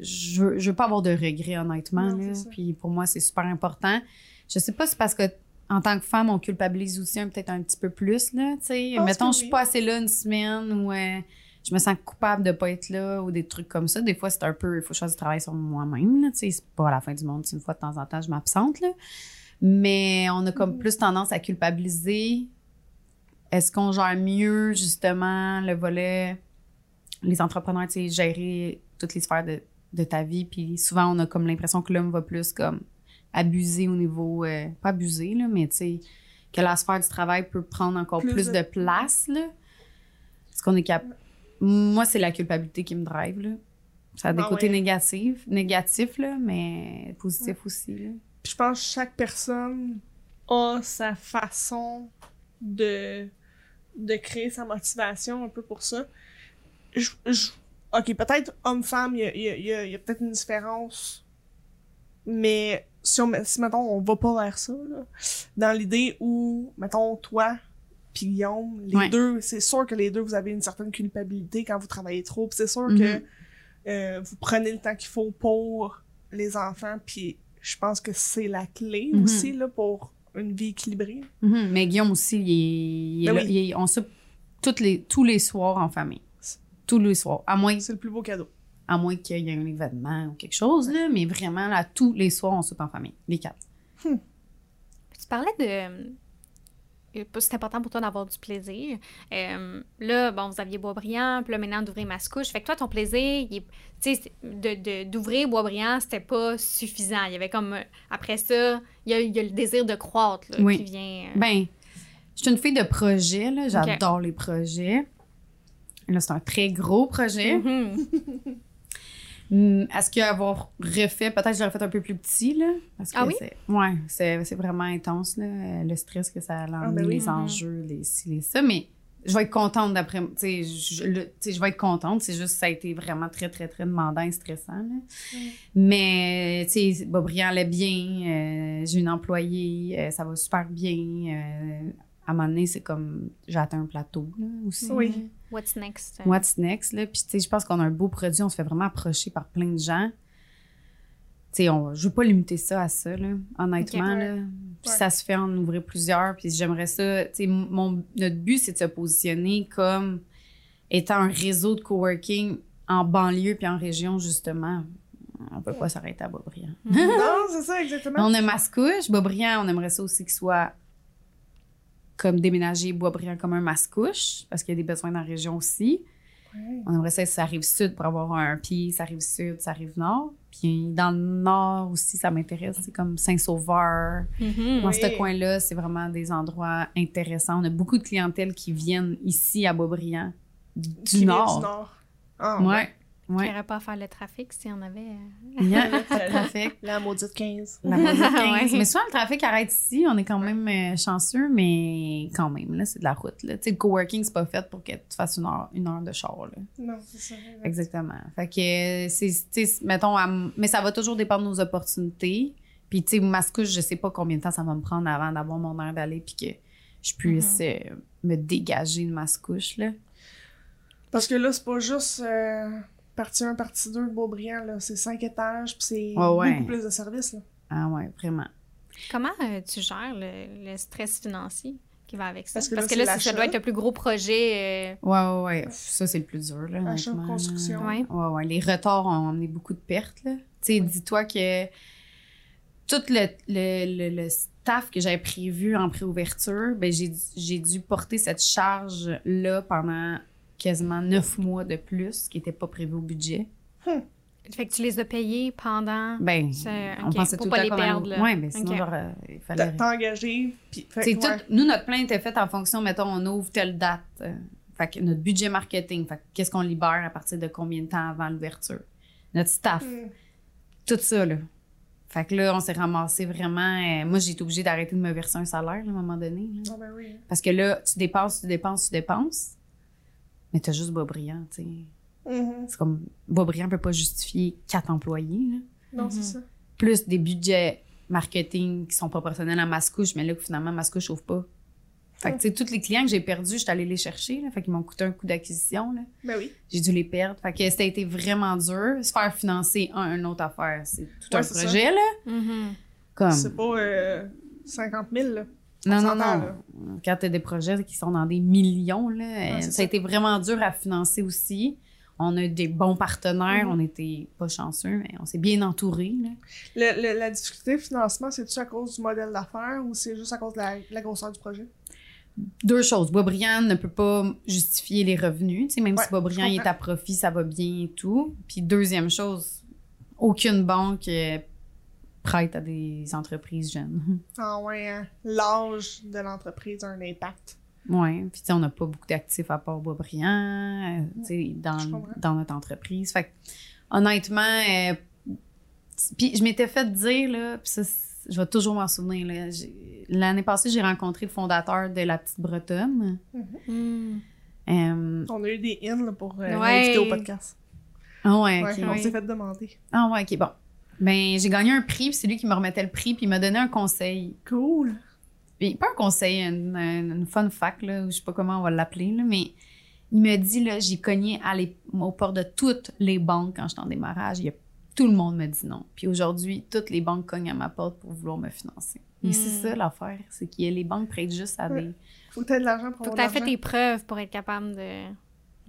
je, veux, je veux pas avoir de regrets, honnêtement. Non, là. Puis pour moi, c'est super important. Je sais pas si c'est parce que en tant que femme, on culpabilise aussi un- peut-être un petit peu plus, là, Mettons, je suis oui. pas assez là une semaine ou euh, je me sens coupable de pas être là ou des trucs comme ça. Des fois, c'est un peu, il faut que je fasse du travail sur moi-même. C'est pas à la fin du monde une fois de temps en temps, je m'absente, là. Mais on a comme Mhm. plus tendance à culpabiliser. Est-ce qu'on gère mieux, justement, le volet, les entrepreneurs, tu sais, gérer toutes les sphères de, de ta vie? Puis souvent, on a comme l'impression que l'homme va plus comme abuser au niveau, euh, pas abuser, là, mais tu sais, que la sphère du travail peut prendre encore Plus plus, de- de... place, là. Est-ce qu'on est capable. Moi, c'est la culpabilité qui me drive, là. Ça a des Ah côtés ouais. négatifs, négatifs, là, mais positifs aussi, là. Puis je pense que chaque personne a sa façon de, de créer sa motivation un peu pour ça. Je, je- ok, peut-être homme-femme, il y a, y y peut-être une différence. Mais si, on, si, mettons, on va pas vers ça, là, dans l'idée où, mettons, toi puis Guillaume, les Ouais. deux, c'est sûr que les deux, vous avez une certaine culpabilité quand vous travaillez trop. C'est sûr Mhm. que euh, vous prenez le temps qu'il faut pour les enfants, puis je pense que c'est la clé Mhm. aussi là, pour une vie équilibrée. Mhm, Mais Guillaume aussi, il est, il est Ben là- oui. il est- on soupe toutes les, tous les soirs en famille. Tous les soirs. À moins, C'est le plus beau cadeau. à moins qu'il y ait un événement ou quelque chose, là, mais vraiment, là, tous les soirs, on soupe en famille. Les quatre. Tu parlais de. C'est important pour toi d'avoir du plaisir. Euh, là, bon, vous aviez Boisbriand, puis là, maintenant, d'ouvrir Mascouche. Fait que toi, ton plaisir, tu sais, d'ouvrir Boisbriand, c'était pas suffisant. Il y avait comme. euh, Après ça, il y a, il y a le désir de croître là, Oui. qui vient. euh, Ben, je suis une fille de projet, là. J'adore les projets. Là, c'est un très gros projet. mhm. Hum, Est-ce qu'avoir refait, peut-être que j'aurais fait un peu plus petit, là? Parce que Ah oui? c'est, ouais, c'est, c'est vraiment intense, là, le stress que ça a Ah, ben oui. les enjeux, les ci, les ça. Mais je vais être contente d'après, tu sais, je, le- tu sais, je vais être contente. C'est juste, ça a été vraiment très, très, très demandant et stressant, là. Mais, tu sais, Bobriand allait bien, euh, j'ai une employée, euh, ça va super bien. euh, à un moment donné, c'est comme, j'ai atteint un plateau, là, aussi. Oui. What's next? What's next, là? Puis, tu sais, je pense qu'on a un beau produit, on se fait vraiment approcher par plein de gens. Tu sais, on, je veux pas limiter ça à ça, là, honnêtement, Ok. là. Puis Ouais. ça se fait en ouvrir plusieurs, puis j'aimerais ça, tu sais, mon, notre but, c'est de se positionner comme étant un réseau de coworking en banlieue puis en région, justement. On peut pas s'arrêter à Boisbriand. non, c'est ça, exactement. On a Mascouche. Boisbriand, on aimerait ça aussi qu'il soit comme déménager Boisbriand comme un Mascouche, parce qu'il y a des besoins dans la région aussi. Ouais. On aimerait ça, ça arrive sud pour avoir un pied, ça arrive sud, ça arrive nord. Puis dans le nord aussi, ça m'intéresse. C'est comme Saint-Sauveur. mhm. Dans Oui. ce coin-là, c'est vraiment des endroits intéressants. On a beaucoup de clientèle qui viennent ici à Boisbriand du Qui nord. Du nord. Ah, Ouais. Il Ouais. n'y aurait pas à faire le trafic si on avait. euh, Il y a pas de trafic. La maudite 15. La maudite 15. Ouais. Mais souvent, le trafic arrête ici. On est quand même euh, chanceux, mais quand même, là, c'est de la route. Là. Le coworking, c'est pas fait pour que tu fasses une heure, une heure de char. Là. Non, c'est ça. Exactement. Fait que, c'est, mettons, à mais ça va toujours dépendre de nos opportunités. Puis, tu sais, Mascouche, je sais pas combien de temps ça va me prendre avant d'avoir mon heure d'aller puis que je puisse euh, me dégager de Mascouche, là. Parce que là, c'est pas juste euh, partie 1, partie 2 de Beaubriand, là. C'est 5 étages, puis c'est ouais. beaucoup plus de services, là. Ah ouais, vraiment. Comment euh, tu gères le, le stress financier qui va avec ça? Parce Parce que que, là, là, c'est si ça doit être le plus gros projet. euh, Ouais, ouais, ouais. Ça, c'est le plus dur, là. Achat, honnêtement, construction. là. Ouais. Ouais, ouais. Les retards ont amené beaucoup de pertes, là. Tu sais, dis-toi que tout le, le, le, le staff que j'avais prévu en préouverture, ben j'ai, j'ai dû porter cette charge-là pendant quasiment neuf mois de plus, qui n'était pas prévu au budget. Fait que tu les as payés pendant. Ben, on pensait pour tout pas le les temps allait- perdre. Ouais, mais sinon, Ok. genre, euh, il fallait... puis... que, ouais. tout- nous, notre plan était fait en fonction, mettons, on ouvre telle date. euh, fait que notre budget marketing, fait que qu'est-ce qu'on libère à partir de combien de temps avant l'ouverture? Notre staff, Hmm. tout ça, là. Fait que là, on s'est ramassé vraiment... euh, moi, j'ai été obligée d'arrêter de me verser un salaire, là, à un moment donné. là. Ah, ben oui. Parce que là, tu dépenses, tu dépenses, tu dépenses. Mais t'as juste Boisbriand, tu sais. Mhm. C'est comme... Boisbriand peut pas justifier quatre employés, là. Non, c'est Mhm. ça. Plus des budgets marketing qui sont proportionnels à Mascouche, mais là, finalement, Mascouche ouvre pas. Fait que, tu sais, tous les clients que j'ai perdus, j'étais allée les chercher, là. Fait qu'ils m'ont coûté un coût d'acquisition, là. Ben oui. J'ai dû les perdre. Fait que ça a été vraiment dur. Se faire financer un, une autre affaire, c'est tout Ouais, un c'est projet, là. Mhm. Comme... C'est pas euh, 50 000, là. Non, non, non. Quand tu as des projets qui sont dans des millions, là, ça, ça. a été vraiment dur à financer aussi. On a eu des bons partenaires, Mhm. on était pas chanceux, mais on s'est bien le- la difficulté de financement, c'est-tu à cause du modèle d'affaires ou c'est juste à cause de la, la grosseur du projet? Deux choses. Boisbriand ne peut pas justifier les revenus. Tu sais, même Ouais, si Boisbriand est à profit, ça va bien et tout. Puis deuxième chose, aucune banque euh, prête à des entreprises jeunes. Ah ouais, hein. l'âge de l'entreprise a un impact. Ouais, puis tu sais, on n'a pas beaucoup d'actifs à part Boisbriand, euh, tu sais, Je dans, dans notre entreprise. Fait que, honnêtement, euh, puis je m'étais fait dire, là, puis ça, je vais toujours m'en souvenir, là, l'année passée, j'ai rencontré le fondateur de La Petite Bretonne. Hmm. Euh, On a eu des in là, pour euh, Ouais. l'inviter au podcast. ah ouais, Ouais, ok. On Oui. s'est fait demander. Ah ouais, ok, bon. Ben, j'ai gagné un prix, puis c'est lui qui me remettait le prix, puis il m'a donné un conseil. Cool. Puis, pas un conseil, une, une- une fun fact, là, je sais pas comment on va l'appeler, là, mais il me dit, là, j'ai cogné à les, au port de toutes les banques quand j'étais en démarrage. Il y a- tout le monde me dit non. Puis aujourd'hui, toutes les banques cognent à ma porte pour vouloir me financer. Et Mm. c'est ça l'affaire, c'est que les banques prêtent juste à Ouais. des... Faut que t'aies de l'argent pour Faut que avoir de fait tes preuves pour être capable de.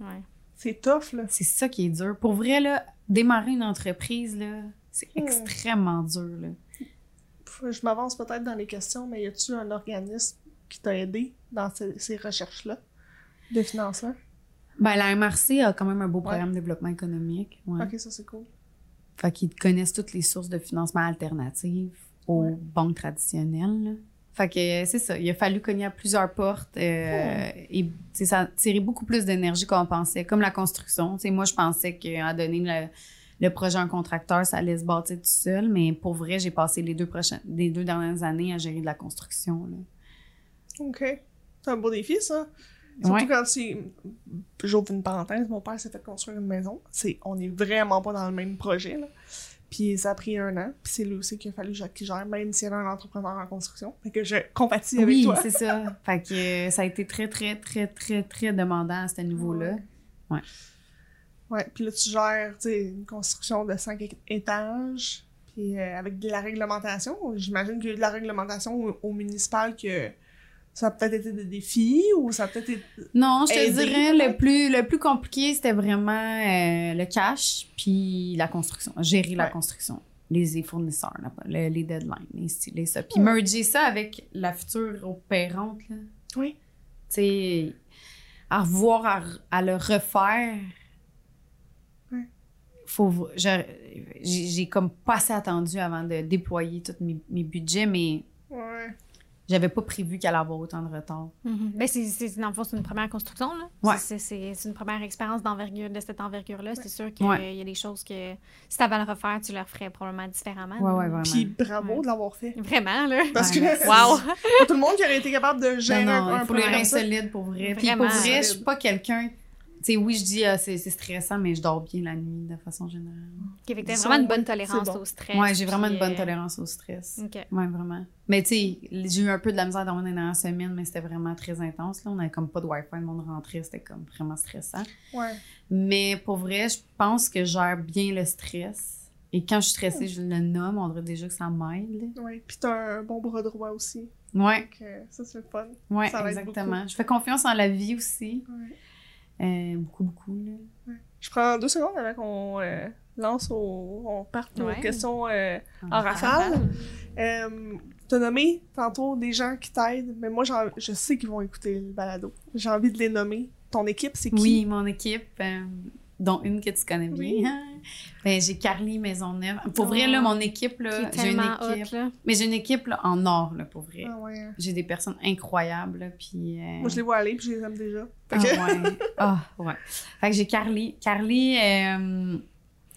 Ouais. C'est tough, là. C'est ça qui est dur. Pour vrai, là, démarrer une entreprise, là, c'est Mm. extrêmement dur, là. Je m'avance peut-être dans les questions, mais y a-tu un organisme qui t'a aidé dans ces, ces recherches-là de financement? Ben, la MRC a quand même un beau Ouais. programme de développement économique. Ouais. Ok, ça c'est cool. Fait qu'ils connaissent toutes les sources de financement alternatives aux Ouais. banques traditionnelles. là. Fait que euh, c'est ça. Il a fallu cogner à plusieurs portes euh, et tu sais, ça a tiré beaucoup plus d'énergie qu'on pensait, comme la construction. Moi, je pensais qu'à donner le, le projet un contracteur, ça allait se bâtir tout seul, mais pour vrai, j'ai passé les deux, prochaines, les deux dernières années à gérer de la construction. là. Ok. C'est un beau défi, ça. Surtout Ouais. quand tu. J'ouvre une parenthèse, mon père s'est fait construire une maison. C'est... On est vraiment pas dans le même projet, là. Puis ça a pris un an. Puis c'est lui aussi qu'il a fallu que- qu'il gère, même s'il y avait un entrepreneur en construction. Fait que je compatis avec Oui, toi. c'est ça. Fait que euh, ça a été très, très, très, très, très demandant à ce niveau-là. Ouais. Ouais, puis là, tu gères, une construction de 5 étages, puis euh, avec de la réglementation. J'imagine qu'il y a eu de la réglementation au, au municipal que ça a peut-être été des défis ou ça a peut-être été... Non, je te dirais, le plus, le plus compliqué, c'était vraiment euh, le cash puis la construction, gérer la construction. Les fournisseurs, les deadlines, les, ça. Puis Ouais. merger ça avec la future opérante, là. Oui. Tu sais, à revoir, à le refaire. Faut, j'ai comme pas assez attendu avant de déployer tous mes, mes budgets, mais Ouais. j'avais pas prévu qu'elle allait avoir autant de retard. Mhm. Ben, c'est, c'est, dans le fond, c'est une première construction. Là. Ouais. C'est, une première expérience d'envergure, de cette envergure-là. C'est sûr qu'il Ouais. y a des choses que, si tu avais à le refaire, tu le referais probablement différemment. Ouais, là. ouais, vraiment. Puis bravo Ouais. de l'avoir fait. Vraiment, là. Parce Ouais, que. Wow! pas tout le monde qui aurait été capable de gérer Non, un, non, un il faut les projet reins solides pour vrai. Puis pour vrai, je suis pas quelqu'un. Tu sais, oui, je dis ah, c'est stressant, mais je dors bien la nuit de façon générale. Fait que t'as vraiment une bonne tolérance bon. au stress. Ouais, j'ai vraiment une bonne euh, tolérance au stress. OK. Ouais, vraiment. Mais tu sais, j'ai eu un peu de la misère dans les dernières semaines, mais c'était vraiment très intense. Là. On avait comme pas de Wi-Fi, le monde rentrait, c'était comme vraiment stressant. Ouais. Mais pour vrai, je pense que je gère bien le stress. Et quand je suis stressée, je le nomme, on dirait déjà que ça m'aide. Ouais. Puis t'as un bon bras droit aussi. Ouais, Donc euh, ça, c'est le fun. l'aide exactement. Je fais confiance en la vie aussi. Ouais. Euh, beaucoup, beaucoup. Là. Je prends deux secondes avant qu'on euh, lance au... on parte aux Ouais. questions euh, en rafale. Euh, T'as nommé tantôt des gens qui t'aident, mais moi, j'en- je sais qu'ils vont écouter le balado. J'ai envie de les nommer. Ton équipe, c'est qui? Oui, mon équipe, euh, dont une que tu connais Oui. Ben, j'ai Carly Maisonneuve. Pour vrai, Oh. là, mon équipe, Qui là, j'ai une équipe. hot, là. Mais j'ai une équipe là, en or, là, pour vrai. Ah ouais. J'ai des personnes incroyables, là, puis... euh, Moi, je les vois aller, puis je les aime déjà. Fait Ah que- ouais. Ah, ouais. Fait que j'ai Carly. Carly, euh,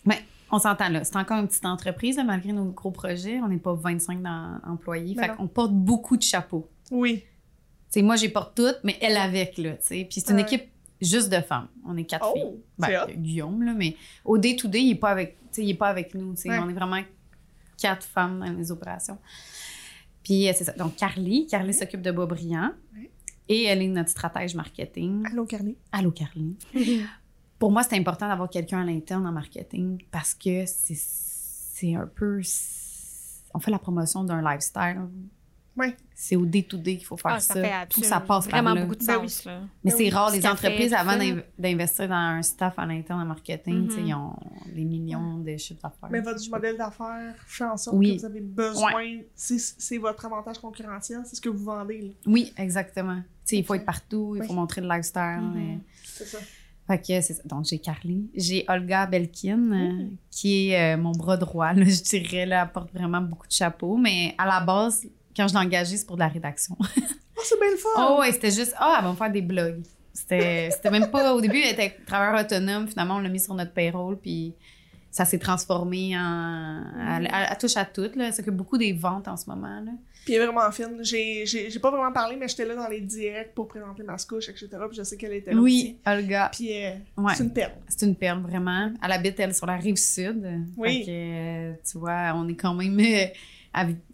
ben, on s'entend là. C'est encore une petite entreprise, là, malgré nos gros projets. On n'est pas 25 dans- employés. Ben fait qu'on porte beaucoup de chapeaux. Oui. Tu sais, moi, j'ai porte toutes, mais elle avec, là, tu sais. Puis c'est une Ouais. équipe juste de femmes. On est quatre filles. Oh, Ben, il y a Guillaume, là, mais au day-to-day, il est pas avec, il est pas avec nous. Ouais. On est vraiment quatre femmes dans les opérations. Puis euh, c'est ça. Donc, Carly. Carly s'occupe de Boisbriand. Ouais. Et elle est notre stratège marketing. Allô, Carly. Allô, Carly. Pour moi, c'est important d'avoir quelqu'un à l'interne en marketing parce que c'est c'est un peu. On fait la promotion d'un lifestyle C'est au day-to-day qu'il faut faire Ah, ça. ça fait Tout ça passe par vraiment là. beaucoup de Ben sens. là. Mais Ben c'est oui. rare, les Café, entreprises, avant d'investir dans un staff à l'interne en marketing, Mhm. ils ont des millions de chiffres d'affaires. Mais votre modèle d'affaires fait en sorte Oui. que vous avez besoin, c'est c'est votre avantage concurrentiel, c'est ce que vous vendez. là. Oui, exactement. Tu sais, il faut être partout, il Oui. faut montrer le lifestyle. Mhm. et- C'est ça. Fait que c'est ça. Donc, j'ai Carly. J'ai Olga Belkin, euh, qui est euh, mon bras droit, là, je dirais. Là, elle porte vraiment beaucoup de chapeaux. Mais à la base, quand je l'ai engagée, c'est pour de la rédaction. Oh, c'est bien le fun! Oh, ouais, c'était juste, ah, elle va me faire des blogs. C'était c'était même pas, au début, elle était travailleur autonome. Finalement, on l'a mis sur notre payroll, puis ça s'est transformé en. Elle, elle- elle touche à tout, là. C'est que beaucoup des ventes en ce moment, là. Puis elle est vraiment fine. J'ai pas vraiment parlé, mais j'étais là dans les directs pour présenter ma couche, etc. Puis je sais qu'elle était là Oui, Olga. Puis euh, Ouais. c'est une perle. C'est une perle, vraiment. Elle habite, elle, sur la rive sud. Oui. Fait que, euh, tu vois, on est quand même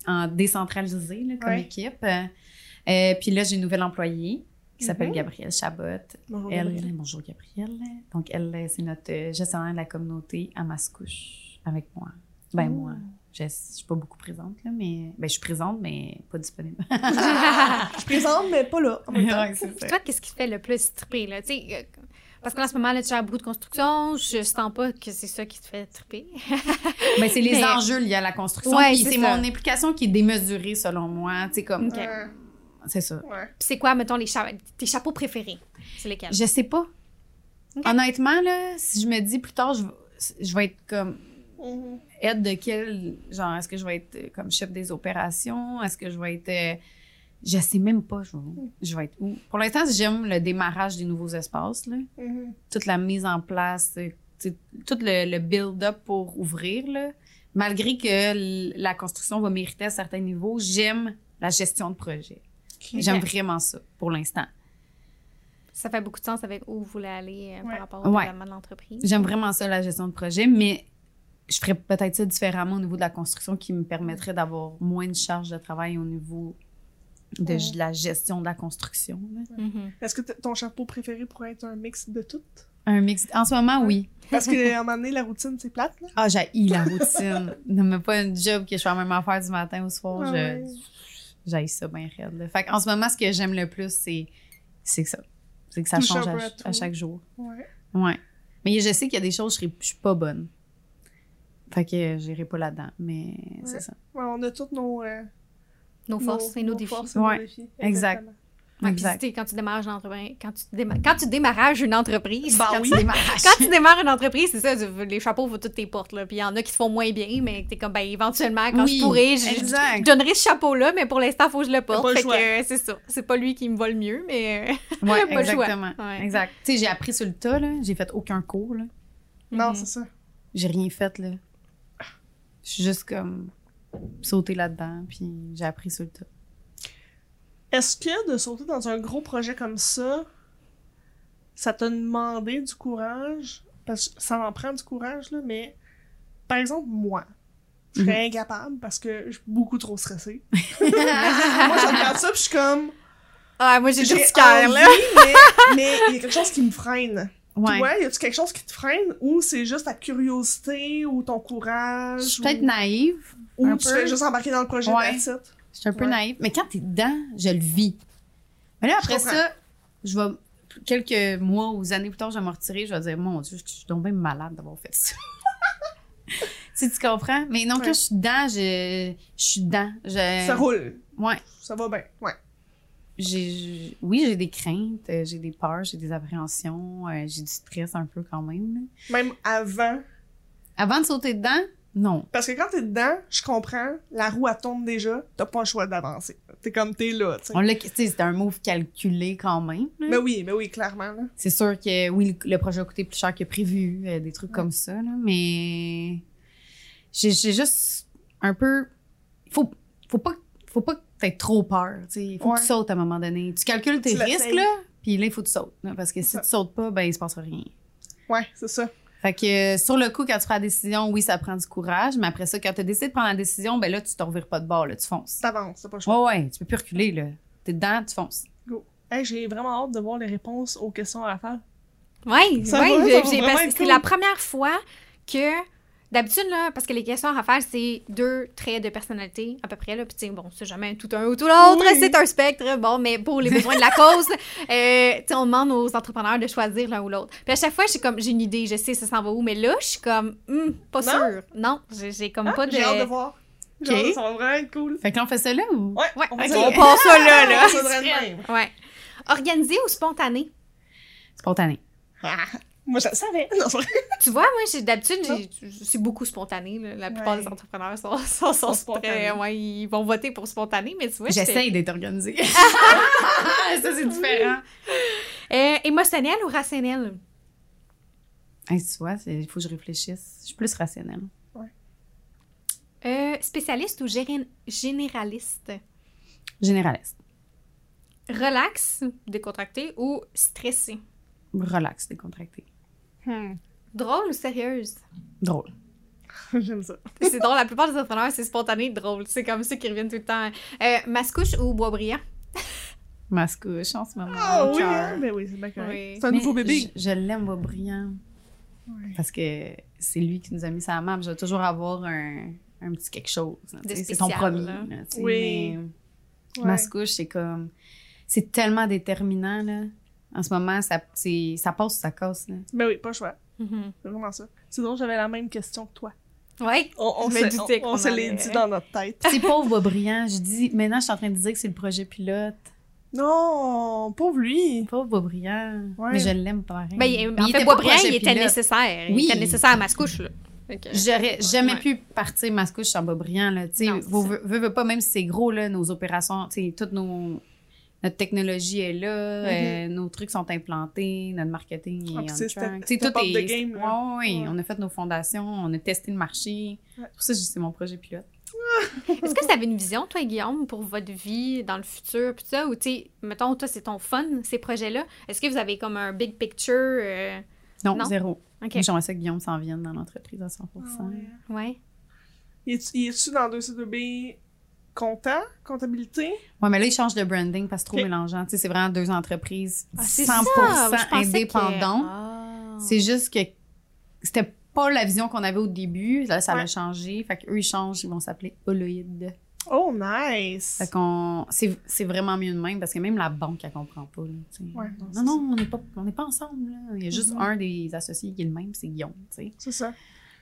en décentralisé là, comme Ouais. équipe. Euh, puis là, j'ai une nouvelle employée qui s'appelle Mhm. Gabrielle Chabot. Bonjour, Elle, Gabrielle. bonjour Gabrielle. Donc, elle, c'est notre euh, gestionnaire de la communauté à Mascouche avec moi. Ben, moi, je, je suis pas beaucoup présente, là, mais. Ben, je suis présente, mais pas disponible. Je suis présente, mais pas là. en même temps. Ouais. Toi, qu'est-ce qui te fait le plus triper, là? Tu sais, euh, parce qu'en ce moment, là, tu as beaucoup de construction. Je sens pas que c'est ça qui te fait triper. Ben, c'est les Mais- enjeux liés à la construction. Ouais, puis c'est mon implication qui est démesurée, selon moi. Tu sais, comme. C'est ça. Ouais. C'est quoi, mettons, les cha- tes chapeaux préférés? C'est lesquels? Je sais pas. Honnêtement, là, si je me dis plus tard, je, vais- je vais être comme Mhm. aide de quel genre est-ce que je vais être euh, comme chef des opérations? Est-ce que je vais être euh, je sais même pas je vais, je vais être où pour l'instant j'aime le démarrage des nouveaux espaces là. Mhm. toute la mise en place euh, tu sais, tout le, le build-up pour ouvrir là. malgré que la construction va mériter à certains niveaux j'aime la gestion de projet j'aime vraiment ça pour l'instant Ça fait beaucoup de sens avec où vous voulez aller euh, Ouais. par rapport au Ouais. développement de l'entreprise. J'aime vraiment ça, la gestion de projet, mais je ferais peut-être ça différemment au niveau de la construction qui me permettrait d'avoir moins de charge de travail au niveau de Ouais. de la gestion de la construction. Mhm. Est-ce que ton chapeau préféré pourrait être un mix de tout? Un mix. En ce moment, oui. Parce qu'à un moment donné, la routine, c'est plate, là. Ah, j'ai la routine. ne me pas une job que je fais la même affaire du matin au soir. Ah je ouais. J'ai ça bien raide. là. Fait en ce moment, ce que j'aime le plus, c'est c'est ça. C'est que ça change à, chaque jour. Ouais. Ouais. Mais je sais qu'il y a des choses, je serais- je suis pas bonne. Fait que j'irai pas là-dedans. Mais c'est ça. Ouais, on a toutes nos, euh, Nos forces et nos, défis. forces et Ouais. nos défis. Exact. Exactement. Ouais, Exact. tu sais, quand tu démarres une entreprise, quand tu, déma- quand tu démarrages une entreprise, Bah Quand oui. tu démarres. quand tu démarres une entreprise, c'est ça, tu- les chapeaux vont toutes tes portes, là. Puis il y en a qui se font moins bien, mais t'es comme, ben, éventuellement, quand Oui, je pourrais, je, exact. je donnerai ce chapeau-là, mais pour l'instant, il faut que je le porte. pas Fait que euh, c'est ça. C'est pas lui qui me va le mieux, mais. euh, Ouais, Pas le choix. exactement. Ouais. Exact. Tu sais, j'ai appris sur le tas, là. J'ai fait aucun cours, là. Non, Mhm. c'est ça. J'ai rien fait, là. Je suis juste comme sauté là-dedans, puis j'ai appris sur le tas. Est-ce que de sauter dans un gros projet comme ça, ça t'a demandé du courage? Parce que ça en prend du courage, là, mais par exemple, moi, je Mhm. serais incapable parce que je suis beaucoup trop stressée. moi, je regarde ça puis je suis comme. Ah, moi, j'ai du cœur, là. mais il y a quelque chose qui me freine. Ouais. Toi, y a-tu quelque chose qui te freine ou c'est juste ta curiosité ou ton courage? Je suis ou- peut-être naïve. Ou un tu peu. fais juste embarquer dans le projet Ouais. it? Je suis un peu Ouais. naïve. Mais quand t'es dedans, je le vis. Mais là, après Je ça, je vais. Quelques mois ou années plus tard, je vais me retirer. Je vais dire, mon Dieu, je suis bien malade d'avoir fait ça. si tu comprends. Mais non, quand je suis dedans, je, je suis dedans. Je, Ça roule. Ouais. Ça va bien. Ouais. J'ai, oui, j'ai des craintes, euh, j'ai des peurs, j'ai des appréhensions, euh, j'ai du stress un peu quand même. Même avant? Avant de sauter dedans, non. Parce que quand t'es dedans, je comprends, la roue elle tourne déjà, t'as pas le choix d'avancer. T'es comme t'es là, tu sais. On l'a, tu sais, c'était un move calculé quand même. là. Mais oui, mais oui, clairement, là. C'est sûr que oui, le, projet a coûté plus cher que prévu, euh, des trucs comme ça, là, mais j'ai, j'ai juste un peu. Faut, faut pas, faut pas t'aies trop peur. Il faut Ouais. que tu sautes à un moment donné. Tu calcules tes Tu risques, là, puis là, il faut que tu sautes. là, parce que si Ça. tu sautes pas, ben, il se passera rien. Ouais, c'est ça. Fait que euh, sur le coup, quand tu prends la décision, oui, ça prend du courage, mais après ça, quand tu décidé de prendre la décision, ben là, tu te revires pas de bord, là, tu fonces. T'avances, t'as pas le choix. Ouais, ouais, tu peux plus reculer, là. T'es dedans, tu fonces. Hey, j'ai vraiment hâte de voir les réponses aux questions à la fin. Que être c'est cool. la première fois que D'habitude, là, parce que les questions à faire, c'est deux traits de personnalité, à peu près, là. Puis, tu sais, bon, c'est jamais tout un ou tout l'autre, Oui. c'est un spectre. Bon, mais pour les besoins de la cause, euh, tu sais, on demande aux entrepreneurs de choisir l'un ou l'autre. Puis à chaque fois, j'ai comme, j'ai une idée, je sais ça s'en va où, mais là, je suis comme, hmm, pas Non? sûre. Non, j'ai comme Ah, pas de. J'ai hâte de voir. Ça va vraiment être cool. Fait que là, on fait ça là ou? Ouais, Ouais, on, ok. fait ça. on passe ça là, là. fait ça de même. Ouais. Organisé ou spontané? Spontané. Ah, Moi, je le savais. Non. Tu vois, moi, j'ai- d'habitude, j'ai- c'est beaucoup spontané. là. La plupart Ouais. des entrepreneurs sont, sont, sont, Sont spontanés. très- ouais, ils vont voter pour spontané, mais tu vois, j'étais- J'essaye d'être organisée. ça, c'est différent. Euh, émotionnel ou rationnel? Hey, tu vois, il faut que je réfléchisse. Je suis plus rationnelle. Euh, spécialiste ou géré- généraliste? Généraliste. Relax, décontracté ou stressé? Relax, décontracté. Hmm. Drôle ou sérieuse? Drôle. J'aime ça. C'est drôle, la plupart des entrepreneurs, c'est spontané, drôle. C'est comme ça qui reviennent tout le temps. Euh, mascouche ou bois brillant? Mascouche en ce moment. Ah au oui, hein? ben oui, c'est bien correct. Oui. C'est un Mais nouveau bébé. Je, je l'aime, Bois Brillant. Ouais. Parce que c'est lui qui nous a mis ça à map. Je vais toujours avoir un, un petit quelque chose. C'est ton premier. là. Oui. mais Ouais. Mascouche, c'est comme. C'est tellement déterminant, là. En ce moment, ça, c'est- ça passe ou ça casse, là. Ben oui, pas le choix. Mhm. C'est vraiment ça. Drôle, j'avais la même question que toi. Ouais. On, se, on- on se l'est dit dans notre tête. C'est pauvre Brillant. Je dis, maintenant, je suis en train de dire que c'est le projet pilote. Non, pauvre lui. Pauvre Bois Brillant. Ouais. Mais je l'aime pareil. Ben, il- Mais en il fait, était bois pas brillant, projet il était pilote. nécessaire. Oui. Il était nécessaire à mascouche, que- J'aurais jamais Ouais. pu partir Mascouche sans Boisbriand, là. Vous- veux, veux, veux pas, même si c'est gros, là, nos opérations, tu sais, toute nos, notre technologie est là, euh, nos trucs sont implantés, notre marketing. Ah, est puis on track. Tu tout est... game. Ouais, ouais, Ouais. on a fait nos fondations, on a testé le marché. Ouais. Pour ça, c'est mon projet pilote. Est-ce que vous avez une vision, toi, Guillaume, pour votre vie dans le futur, puis ça, ou tu sais, mettons, toi, c'est ton fun, ces projets-là. Est-ce que vous avez comme un big picture? euh, Non, Non? zéro. OK. Mais J'aimerais ça que Guillaume s'en vienne dans l'entreprise à 100 Ah ouais. Ouais. Il est- il est-tu dans 2C2B comptant, comptabilité? Ouais, mais là, il change de branding parce que c'est trop mélangeant. Tu sais, c'est vraiment deux entreprises Ah, c'est 100% ça, je pensais indépendantes. que- Ah. C'est juste que c'était pas la vision qu'on avait au début. Là, ça Ouais. a changé. Fait qu'eux, ils changent, ils vont s'appeler Holoïde. Oh, nice! Fait qu'on... C'est, c'est vraiment mieux de même parce que même la banque, elle comprend pas. là. Ouais, non, non, non, on n'est pas, on n'est pas ensemble. Là. Il y a juste Mhm. un des associés qui est le même, c'est Guillaume. C'est ça.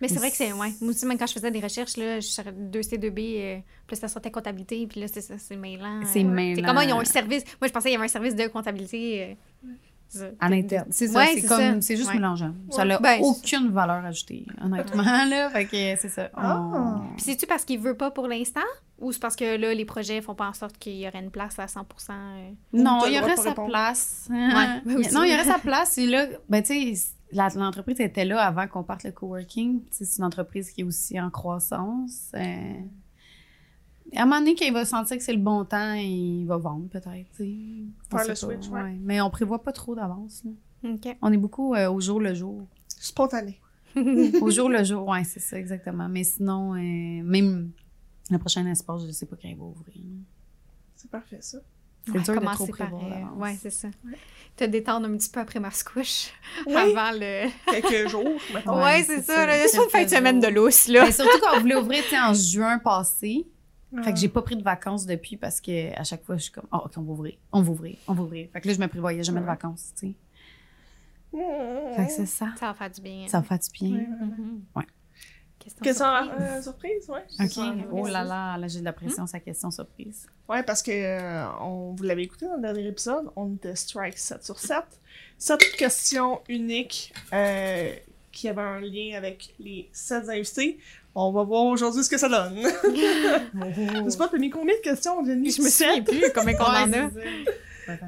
Mais c'est vrai que c'est, ouais. Moi aussi, même quand je faisais des recherches, là, je suis 2C2B, euh, puis là, ça sortait comptabilité, puis là, c'est ça, c'est mêlant. C'est euh, mêlant. C'est comment ils ont un service. Moi, je pensais qu'il y avait un service de comptabilité. euh. À l'interne. C'est ça, Ouais, c'est, c'est comme, ça. c'est juste Ouais. mélangeant. Ça n'a Ben, aucune valeur ajoutée, honnêtement. là. Fait que c'est ça. Ah. Puis c'est-tu parce qu'il veut pas pour l'instant? Ou c'est parce que là, les projets font pas en sorte qu'il y aurait une place à 100 euh, Non, il y aurait sa place. Non, il y aurait sa place. Et là, ben, tu sais, l'entreprise était là avant qu'on parte le coworking. C'est une entreprise qui est aussi en croissance. Euh, à un moment donné, qu'il va sentir que c'est le bon temps, il va vendre peut-être. Faire le switch, ouais. Mais on prévoit pas trop d'avance. On est beaucoup euh, au jour le jour. Spontané. Au jour le jour, ouais, c'est ça, exactement. Mais sinon, euh, même le prochain espace, je sais pas quand il va ouvrir. C'est parfait, ça. C'est Ouais, dur de commencer trop par, prévoir euh, d'avance. Ouais, c'est ça. Te détendre un petit peu après ma couche Oui, avant le. quelques jours, Ouais, c'est ça. là. Une fin de semaine de lousse, là. Mais surtout quand on voulait ouvrir, en juin passé. Ah. Fait que j'ai pas pris de vacances depuis parce que à chaque fois, je suis comme, oh, OK, on va ouvrir, on va ouvrir, on va ouvrir. Fait que là, je me prévoyais jamais de vacances, tu sais. Fait que c'est ça. Ça va faire du bien. Ça va faire du bien. Ouais. Question, Question surprise. euh, surprise, ouais. OK. Question Oh là là, là, j'ai de la pression, sa question surprise. Ouais, parce que euh, on, vous l'avez écouté dans le dernier épisode, on était strike 7 sur 7. Sept questions uniques euh, qui avaient un lien avec les 7 invités. On va voir aujourd'hui ce que ça donne. Je sais pas, t'as mis combien de questions, Jenny? Je me souviens plus combien qu'on en a.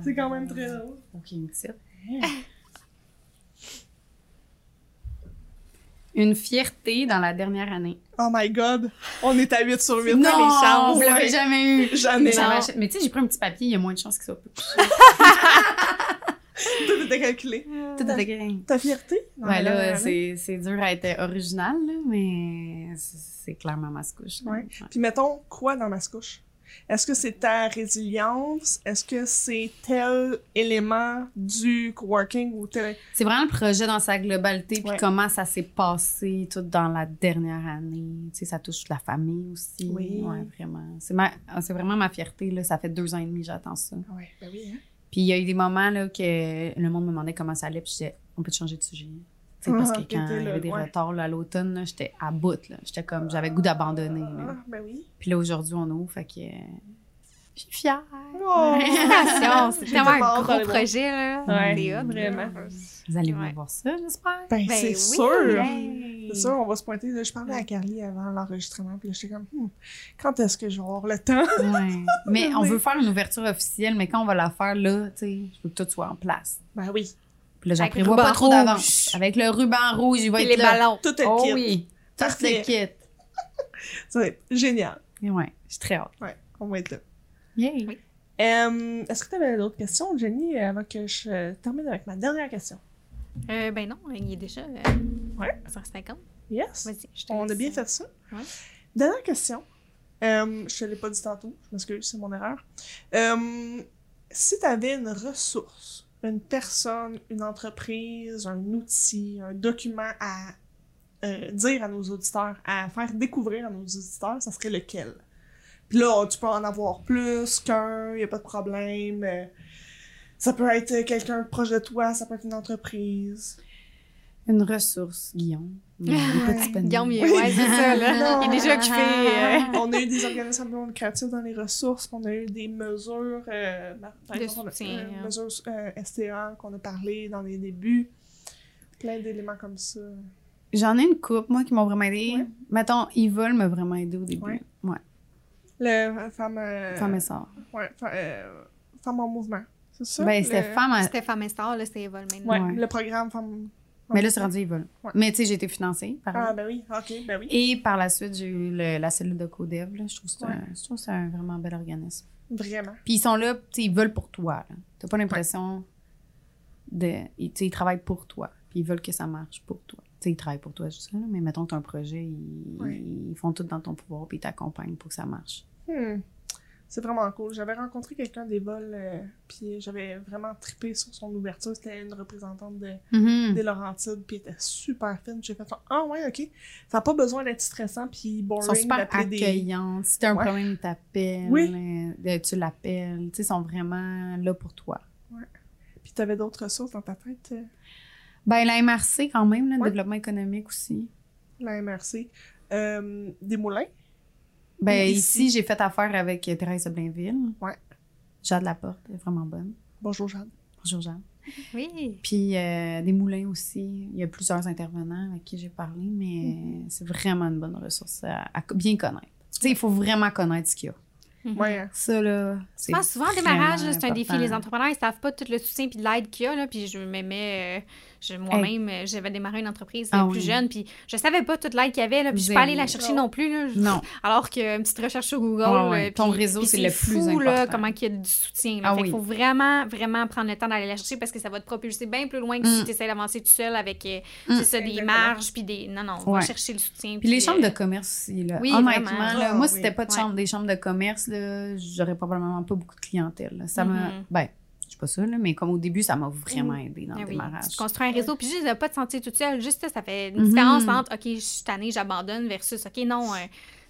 C'est quand même très drôle. OK, une petite. Une fierté dans la dernière année. Oh my god, on est à 8 sur 8. Non, chances. vous l'avez Ouais. jamais eu. Jamais. Mais, tu sais, j'ai pris un petit papier, il y a moins de chances que ça Tout était calculé. Tout à fait. Ta fierté? Ouais, là, c'est, dur à être original, là, mais c'est, c'est clairement ma couche. Ouais. Puis mettons, quoi dans ma couche? Est-ce que c'est ta résilience? Est-ce que c'est tel élément du coworking ou tel... C'est vraiment le projet dans sa globalité, puis Ouais. comment ça s'est passé tout dans la dernière année. Tu sais, ça touche la famille aussi. Oui. Ouais, vraiment. C'est ma- c'est vraiment ma fierté, là. Ça fait deux ans et demi que j'attends ça. Ouais, ben oui, hein? Puis il y a eu des moments, là, que le monde me demandait comment ça allait, puis je disais, on peut changer de sujet? Tu sais, parce Ah, que quand il y avait des ouais. retards, là, à l'automne, là, j'étais à bout, là. J'étais comme, j'avais goût d'abandonner. Ah, ben oui. Puis là, aujourd'hui, on ouvre, fait que... euh, Je suis fière. Oh! Félicitations, c'est tellement un gros projet, là. Ouais, vraiment. Vous allez Ouais. voir ça, j'espère. Ben, Ben c'est oui. sûr! Hey. C'est sûr, on va se pointer. Là, je parlais à Carly avant l'enregistrement, puis là, j'étais comme, Hmm, quand est-ce que je vais avoir le temps? Ouais. Mais on veut faire une ouverture officielle, mais quand on va la faire là, tu sais, je veux que tout soit en place. Ben oui, Puis là, j'en Avec le prévois pas ruban trop rouge. d'avance. Avec le ruban rouge, il va être les là. ballons. tout est Oh kit. oui, tout le kit. Ça va être génial. Ouais, je suis très hâte. Ouais, on va être là. Yay. Oui. Euh, est-ce que tu avais d'autres questions, Jenny, avant que je euh, termine avec ma dernière question? Euh, ben non, il est déjà euh, Ouais. 150. Yes? Vas-y, je te On a bien fait ça. Ouais. Dernière question. Euh, je te l'ai pas dit tantôt, je m'excuse, c'est mon erreur. Euh, si tu avais une ressource, une personne, une entreprise, un outil, un document à euh, dire à nos auditeurs, à faire découvrir à nos auditeurs, ça serait lequel? Puis là, tu peux en avoir plus qu'un, y a pas de problème. euh, ça peut être quelqu'un proche de toi, ça peut être une entreprise. Une ressource, Guillaume. Guillaume, il est- ouais, c'est ça, là. Il est déjà occupé. euh, on a eu des organismes non créatifs dans les ressources, on a eu des mesures, euh, par De exemple, soutien, euh, hein. mesures euh, STA qu'on a parlé dans les débuts, plein d'éléments comme ça. J'en ai une coupe, moi, qui m'ont vraiment aidé. Ouais. Mettons, Yvonne m'a vraiment aidé au début. Ouais. Ouais. Le femme, euh, Femme et sœur. ouais, fa- euh, femme en mouvement, c'est ça? Ben, Le- c'était femme à... C'était Femme et Star, là, c'était Evol maintenant. Ouais, Ouais. le programme femme. Mais là, c'est rendu Yvonne. Ouais. Mais tu sais, j'ai été financée par Ah, ben oui, ok, ben oui. Et par la suite, j'ai eu le- la cellule de Codev. Là. Je trouve que c'est Ouais. un, je trouve que c'est un vraiment bel organisme. Vraiment. Puis ils sont là, tu sais, ils veulent pour toi. T'as pas l'impression de. Ils, tu sais, ils travaillent pour toi. Puis ils veulent que ça marche pour toi. Tu sais, ils travaillent pour toi, je là, mais mettons que tu un projet, ils, ils font tout dans ton pouvoir, puis ils t'accompagnent pour que ça marche. Hmm. C'est vraiment cool. J'avais rencontré quelqu'un des vols, euh, puis j'avais vraiment trippé sur son ouverture. C'était une représentante de, Mhm. des Laurentides, puis elle était super fine. J'ai fait Ah ouais, ok. Ça n'a pas besoin d'être stressant puis Ils boring sont super des. accueillants. Si t'as un Ouais. problème, ils t'appellent. Oui. euh, tu l'appelles. Tu sais, ils sont vraiment là pour toi. Puis t'avais d'autres ressources dans ta tête, euh, Ben, la MRC, quand même, le Ouais. développement économique aussi. la MRC. Euh, des moulins. Ben, Ici. ici, j'ai fait affaire avec euh, Thérèse de Blainville. Ouais. Jade Laporte, elle est vraiment bonne. Bonjour Jeanne. Bonjour, Jade. Oui. Puis euh, des moulins aussi. Il y a plusieurs intervenants avec qui j'ai parlé, mais Mhm. c'est vraiment une bonne ressource à, à bien connaître. Tu sais, il faut vraiment connaître ce qu'il y a. Mhm. Ouais. hein. Ça, là, c'est Je pense souvent, au démarrage, c'est un défi. Les entrepreneurs, ils savent pas tout le soutien puis de l'aide qu'il y a. Là, puis je me mets... euh, Moi-même, euh, j'avais démarré une entreprise euh, Ah plus oui. jeune, puis je savais pas toute l'aide qu'il y avait. Là, puis je suis pas allée la chercher non plus. Là, Je- Non. Alors qu'une petite recherche sur Google... Ouais, ouais. euh, Ton réseau, puis c'est le plus fou, là, important. comment il y a du soutien. Là. Ah fait oui. qu'il faut vraiment, vraiment prendre le temps d'aller la chercher parce que ça va te propulser bien plus loin que si Mm. tu essaies d'avancer tout seul avec euh, Mm. c'est ça, des Exactement. marges, puis des... Non, non, on va chercher le soutien. Puis les chambres euh, de commerce aussi, là. oui, Honnêtement, vraiment. là, Ah, moi, c'était pas de chambre, des chambres de commerce, là, j'aurais probablement pas beaucoup de clientèle. là. Ça m'a... Pas ça, là, mais comme au début, ça m'a vraiment aidé dans Ah le oui. démarrage. Tu construis un réseau, puis juste de pas te sentir toute seule. Juste ça, ça fait une Mhm. différence entre OK, je suis tannée, j'abandonne versus OK, non, euh,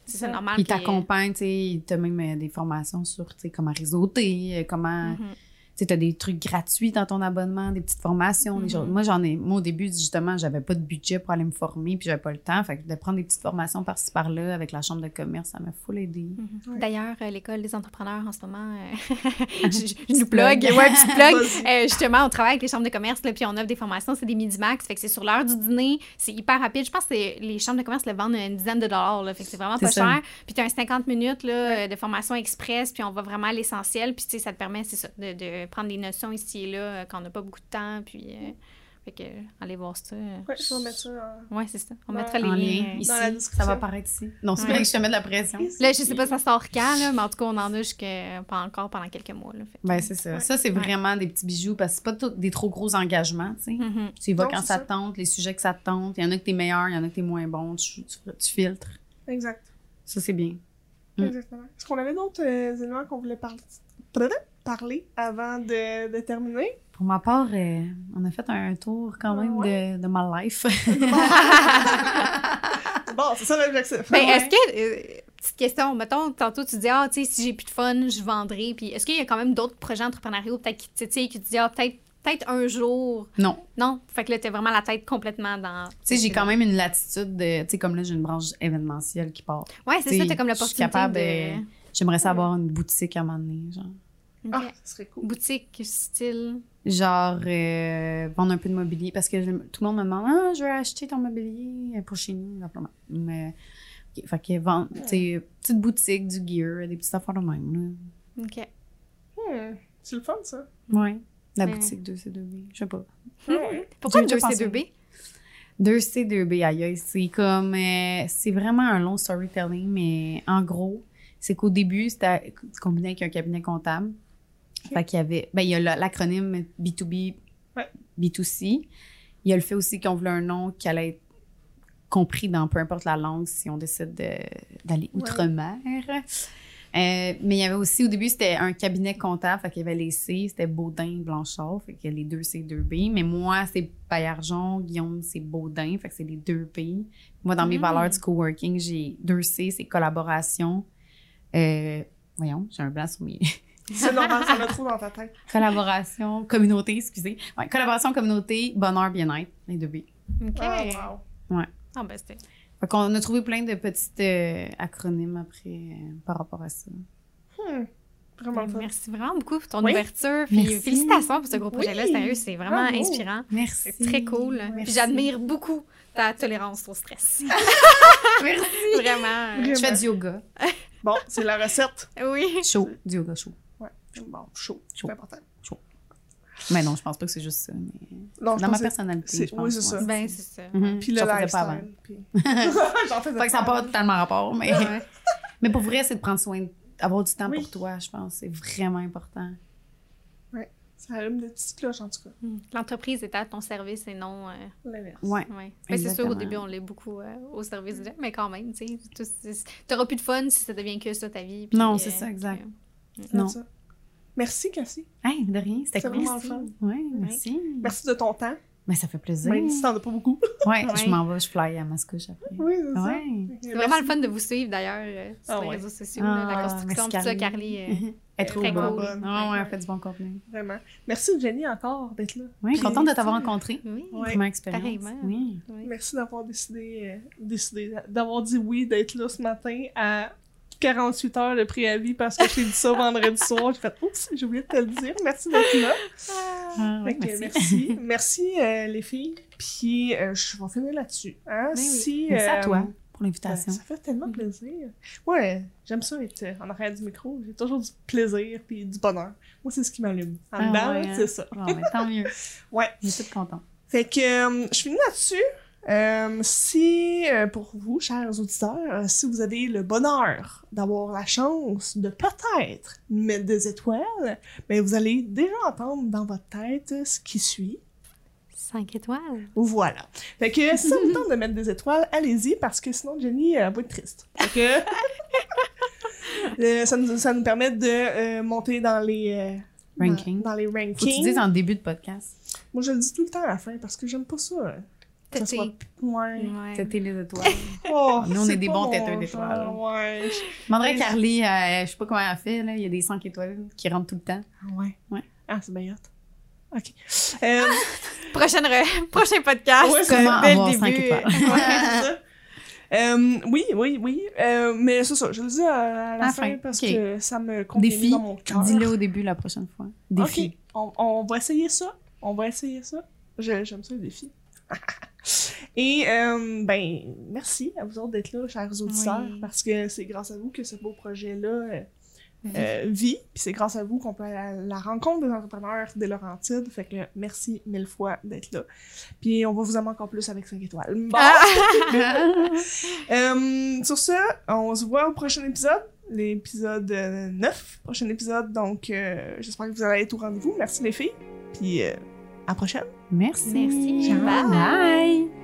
c'est normal. Puis ils puis, euh, t'accompagnent, tu sais, t'as même euh, des formations sur, tu sais, comment réseauter, euh, comment... mhm. Tu sais, t'as des trucs gratuits dans ton abonnement, des petites formations, des Mhm. choses. Moi, j'en ai... Moi, au début, justement, j'avais pas de budget pour aller me former, puis j'avais pas le temps. Fait que de prendre des petites formations par-ci, par-là avec la chambre de commerce, ça m'a full aidé. Mhm. Ouais. D'ailleurs, euh, l'école des entrepreneurs en ce moment, euh, je, je- je nous plug. ouais, petite plug. Euh, justement, on travaille avec les chambres de commerce, là, puis on offre des formations, c'est des midi-max, fait que c'est sur l'heure du dîner, c'est hyper rapide. Je pense que les chambres de commerce le vendent une dizaine de dollars, là, fait que c'est vraiment pas ça. cher. Puis tu as un 50 minutes là, de formation express, puis on va vraiment à l'essentiel, puis tu sais, ça te permet, c'est ça, de, de prendre des notions ici et là euh, quand on n'a pas beaucoup de temps, puis euh, fait que euh, allez voir ça. Ouais, je vais mettre ça en- Ouais, c'est ça. On Ouais. mettra les En liens. lien, euh, ici, Dans la ça va apparaître ici. Non, c'est Ouais. que je te mets de la pression. Là, je sais pas ça sort quand, là, mais en tout cas, on en a jusqu'à pas encore pendant quelques mois. Là, fait Ben, c'est ça. Ouais. Ça, c'est Ouais. vraiment des petits bijoux parce que c'est pas tout- des trop gros engagements, tu sais. Mhm. Tu y vas quand ça ça. te tente, les sujets que ça te tente. Il y en a que t'es meilleur, il y en a que t'es moins bon. Tu, tu, tu filtres. Exact. Ça, c'est bien. Mm. Exactement. Est-ce qu'on avait d'autres euh, éléments qu'on voulait par- parler avant de, de terminer? Pour ma part, euh, on a fait un tour quand même Ouais. de, de ma life. bon, c'est ça l'objectif. Ben, Ouais. est-ce que, euh, petite question, mettons, tantôt tu dis, ah, tu sais, si j'ai plus de fun, je vendrai. Puis est-ce qu'il y a quand même d'autres projets entrepreneuriaux, peut-être qui te qui te disent, ah, peut-être peut-être un jour? non. Non? Fait que là, t'es vraiment la tête complètement dans. Tu sais, j'ai quand même une latitude de. Tu sais, comme là, j'ai une branche événementielle qui part. Ouais, c'est ça, t'as comme je suis l'opportunité. capable de... de- J'aimerais ça avoir une boutique à un moment donné, genre. Ok. Ah, ça serait cool. Boutique, style. Genre, euh, vendre un peu de mobilier parce que je- tout le monde me demande Ah, je veux acheter ton mobilier pour chez nous, simplement. Mais, ok, fait que vendre, tu sais, petite boutique, du gear, des petites affaires de même, Ok. Hmm, c'est le fun, ça. là. Ouais. La Mais- boutique 2C2B, je sais pas. Ouais. Pourquoi J'ai deux déjà C2B? 2C2B, aïe, aïe, c'est comme, euh, c'est vraiment un long storytelling, mais en gros, c'est qu'au début, c'était combiné avec un cabinet comptable. Fait qu'il y avait, ben, il y a la- l'acronyme B2B, Ouais. B2C. Il y a le fait aussi qu'on voulait un nom qui allait être compris dans peu importe la langue si on décide de- d'aller Ouais. outre-mer. Euh, mais il y avait aussi, au début, c'était un cabinet comptable, fait qu'il y avait les C, c'était Baudin, Blanchard, fait que les deux C, deux B. Mais moi, c'est Paillargeon, Guillaume, c'est Baudin, fait que c'est les deux B. Moi, dans mes Mm. valeurs du coworking, j'ai deux C, c'est collaboration. Euh, voyons, j'ai un blanc sur mes... C'est normal, ça trop dans ta tête. collaboration, communauté, excusez. Ouais, collaboration, communauté, bonheur, bien-être, les deux B. Ok. Ah, wow. Ah, ben, c'était. Fait qu'on a trouvé plein de petits euh, acronymes après euh, par rapport à ça. Hmm, Vraiment fun. Merci vraiment beaucoup pour ton Oui. ouverture. Puis Merci. félicitations pour ce gros projet-là. Oui. Sérieux, c'est vraiment Bravo. inspirant. Merci. C'est très cool. Puis j'admire beaucoup ta tolérance au stress. Merci. vraiment. Vraiment. Je fais du yoga. Bon, c'est la recette. Oui. Chaud. Du yoga chaud. Bon, chaud. Chaud. C'est important. Mais non, je pense pas que c'est juste ça. Mais Non, dans je ma personnalité. c'est- je pense, oui, c'est ça. Ben, c'est ça. Mhm. Puis le pas avant. Puis... J'en faisais Fait que ça n'a pas pas totalement rapport, mais, mais pour vrai, c'est de prendre soin, d'avoir du temps Oui. pour toi, je pense. C'est vraiment important. Ça allume des petites cloches, en tout cas. Mm. L'entreprise est à ton service et non. euh, L'inverse. Ouais. ouais. Ben, c'est sûr, au début, on l'est beaucoup euh, au service de. Mais quand même, tu sais. Tu n'auras plus de fun si ça devient que ça ta vie. puis, Non, euh, c'est ça, exact. puis, C'est Non. ça. Merci, Cassie. Hey, de rien, c'était cool. vraiment le fun. Oui, merci. Merci de ton temps. Mais ça fait plaisir. Même si t'en as pas beaucoup. Ouais. je m'en vais, je fly à Mascouche après. Oui, c'est ça. Ouais. C'est vraiment le fun de vous suivre d'ailleurs euh, sur Ah les ouais. réseaux sociaux, là, la Ah, construction, merci, tout ça, Carly. Euh, Elle est trop Très bonne. cool. Ah ouais, Ouais. elle fait du bon contenu. Vraiment. Merci, Jenny, encore d'être là. Oui, Puis- contente de t'avoir rencontré. oui. Première expérience. pareillement. Oui. oui. Merci d'avoir décidé, euh, décidé d'avoir dit oui, d'être là ce matin à 48 heures de préavis parce que j'ai dit ça vendredi soir. J'ai fait oups, j'ai oublié de te le dire. Merci d'être là. Ah, ouais, Fait que merci. merci. Merci, euh, les filles. Puis euh, je vais finir là-dessus. Hein? Ben oui. Si, Merci à euh, toi pour ben, l'invitation. ça fait tellement plaisir. Ouais, j'aime ça être euh, en arrière du micro. J'ai toujours du plaisir puis du bonheur. Moi, c'est ce qui m'allume. En Ah dedans, ouais, hein? c'est ça. Bon, mais tant mieux. Ouais. Je suis toute contente. Fait que euh, je finis là-dessus. Euh, si, euh, pour vous, chers auditeurs, euh, si vous avez le bonheur d'avoir la chance de peut-être mettre des étoiles, ben vous allez déjà entendre dans votre tête ce qui suit. Cinq étoiles. Voilà. Fait que si ça vous tente de mettre des étoiles, allez-y, parce que sinon Jenny euh, va être triste. Fait que euh, ça, nous, ça nous permet de euh, monter dans les... euh, Ranking. Dans, dans les Faut que tu rankings. dises en début de podcast. Moi, je le dis tout le temps à la fin, parce que j'aime pas ça. euh, Soit... Ouais. Ouais. C'était les étoiles. Oh, Nous, on est des bons têteux d'étoiles. Ouais. Je demanderais à Carly, euh, je sais pas comment elle fait, là. Il y a des 5 étoiles qui rentrent tout le temps. Ouais. Ouais. Ah, c'est bien hot. OK. Euh, Prochaine re- Prochain podcast. Ouais, Comment dès avoir le cinq début. étoiles? ouais, c'est ça. Euh, oui, oui, oui. Euh, mais c'est ça, je le dis à, à la À la fin fin, parce que ça me convient Défi. dans mon cœur. Dis-le au début la prochaine fois. Défi. Ok, on, on va essayer ça. On va essayer ça. J'aime ça, les défis. Et, euh, ben, merci à vous autres d'être là, chers auditeurs, Oui. parce que c'est grâce à vous que ce beau projet-là euh, euh, vit, puis c'est grâce à vous qu'on peut aller à la rencontre des entrepreneurs des Laurentides, fait que merci mille fois d'être là. Puis on va vous aimer encore plus avec 5 étoiles. Bon! Euh, sur ce, on se voit au prochain épisode, l'épisode euh, 9, prochain épisode, donc euh, j'espère que vous allez être au rendez-vous. Merci les filles, puis euh, à la prochaine. Merci. Merci. Ciao. Bye. Bye.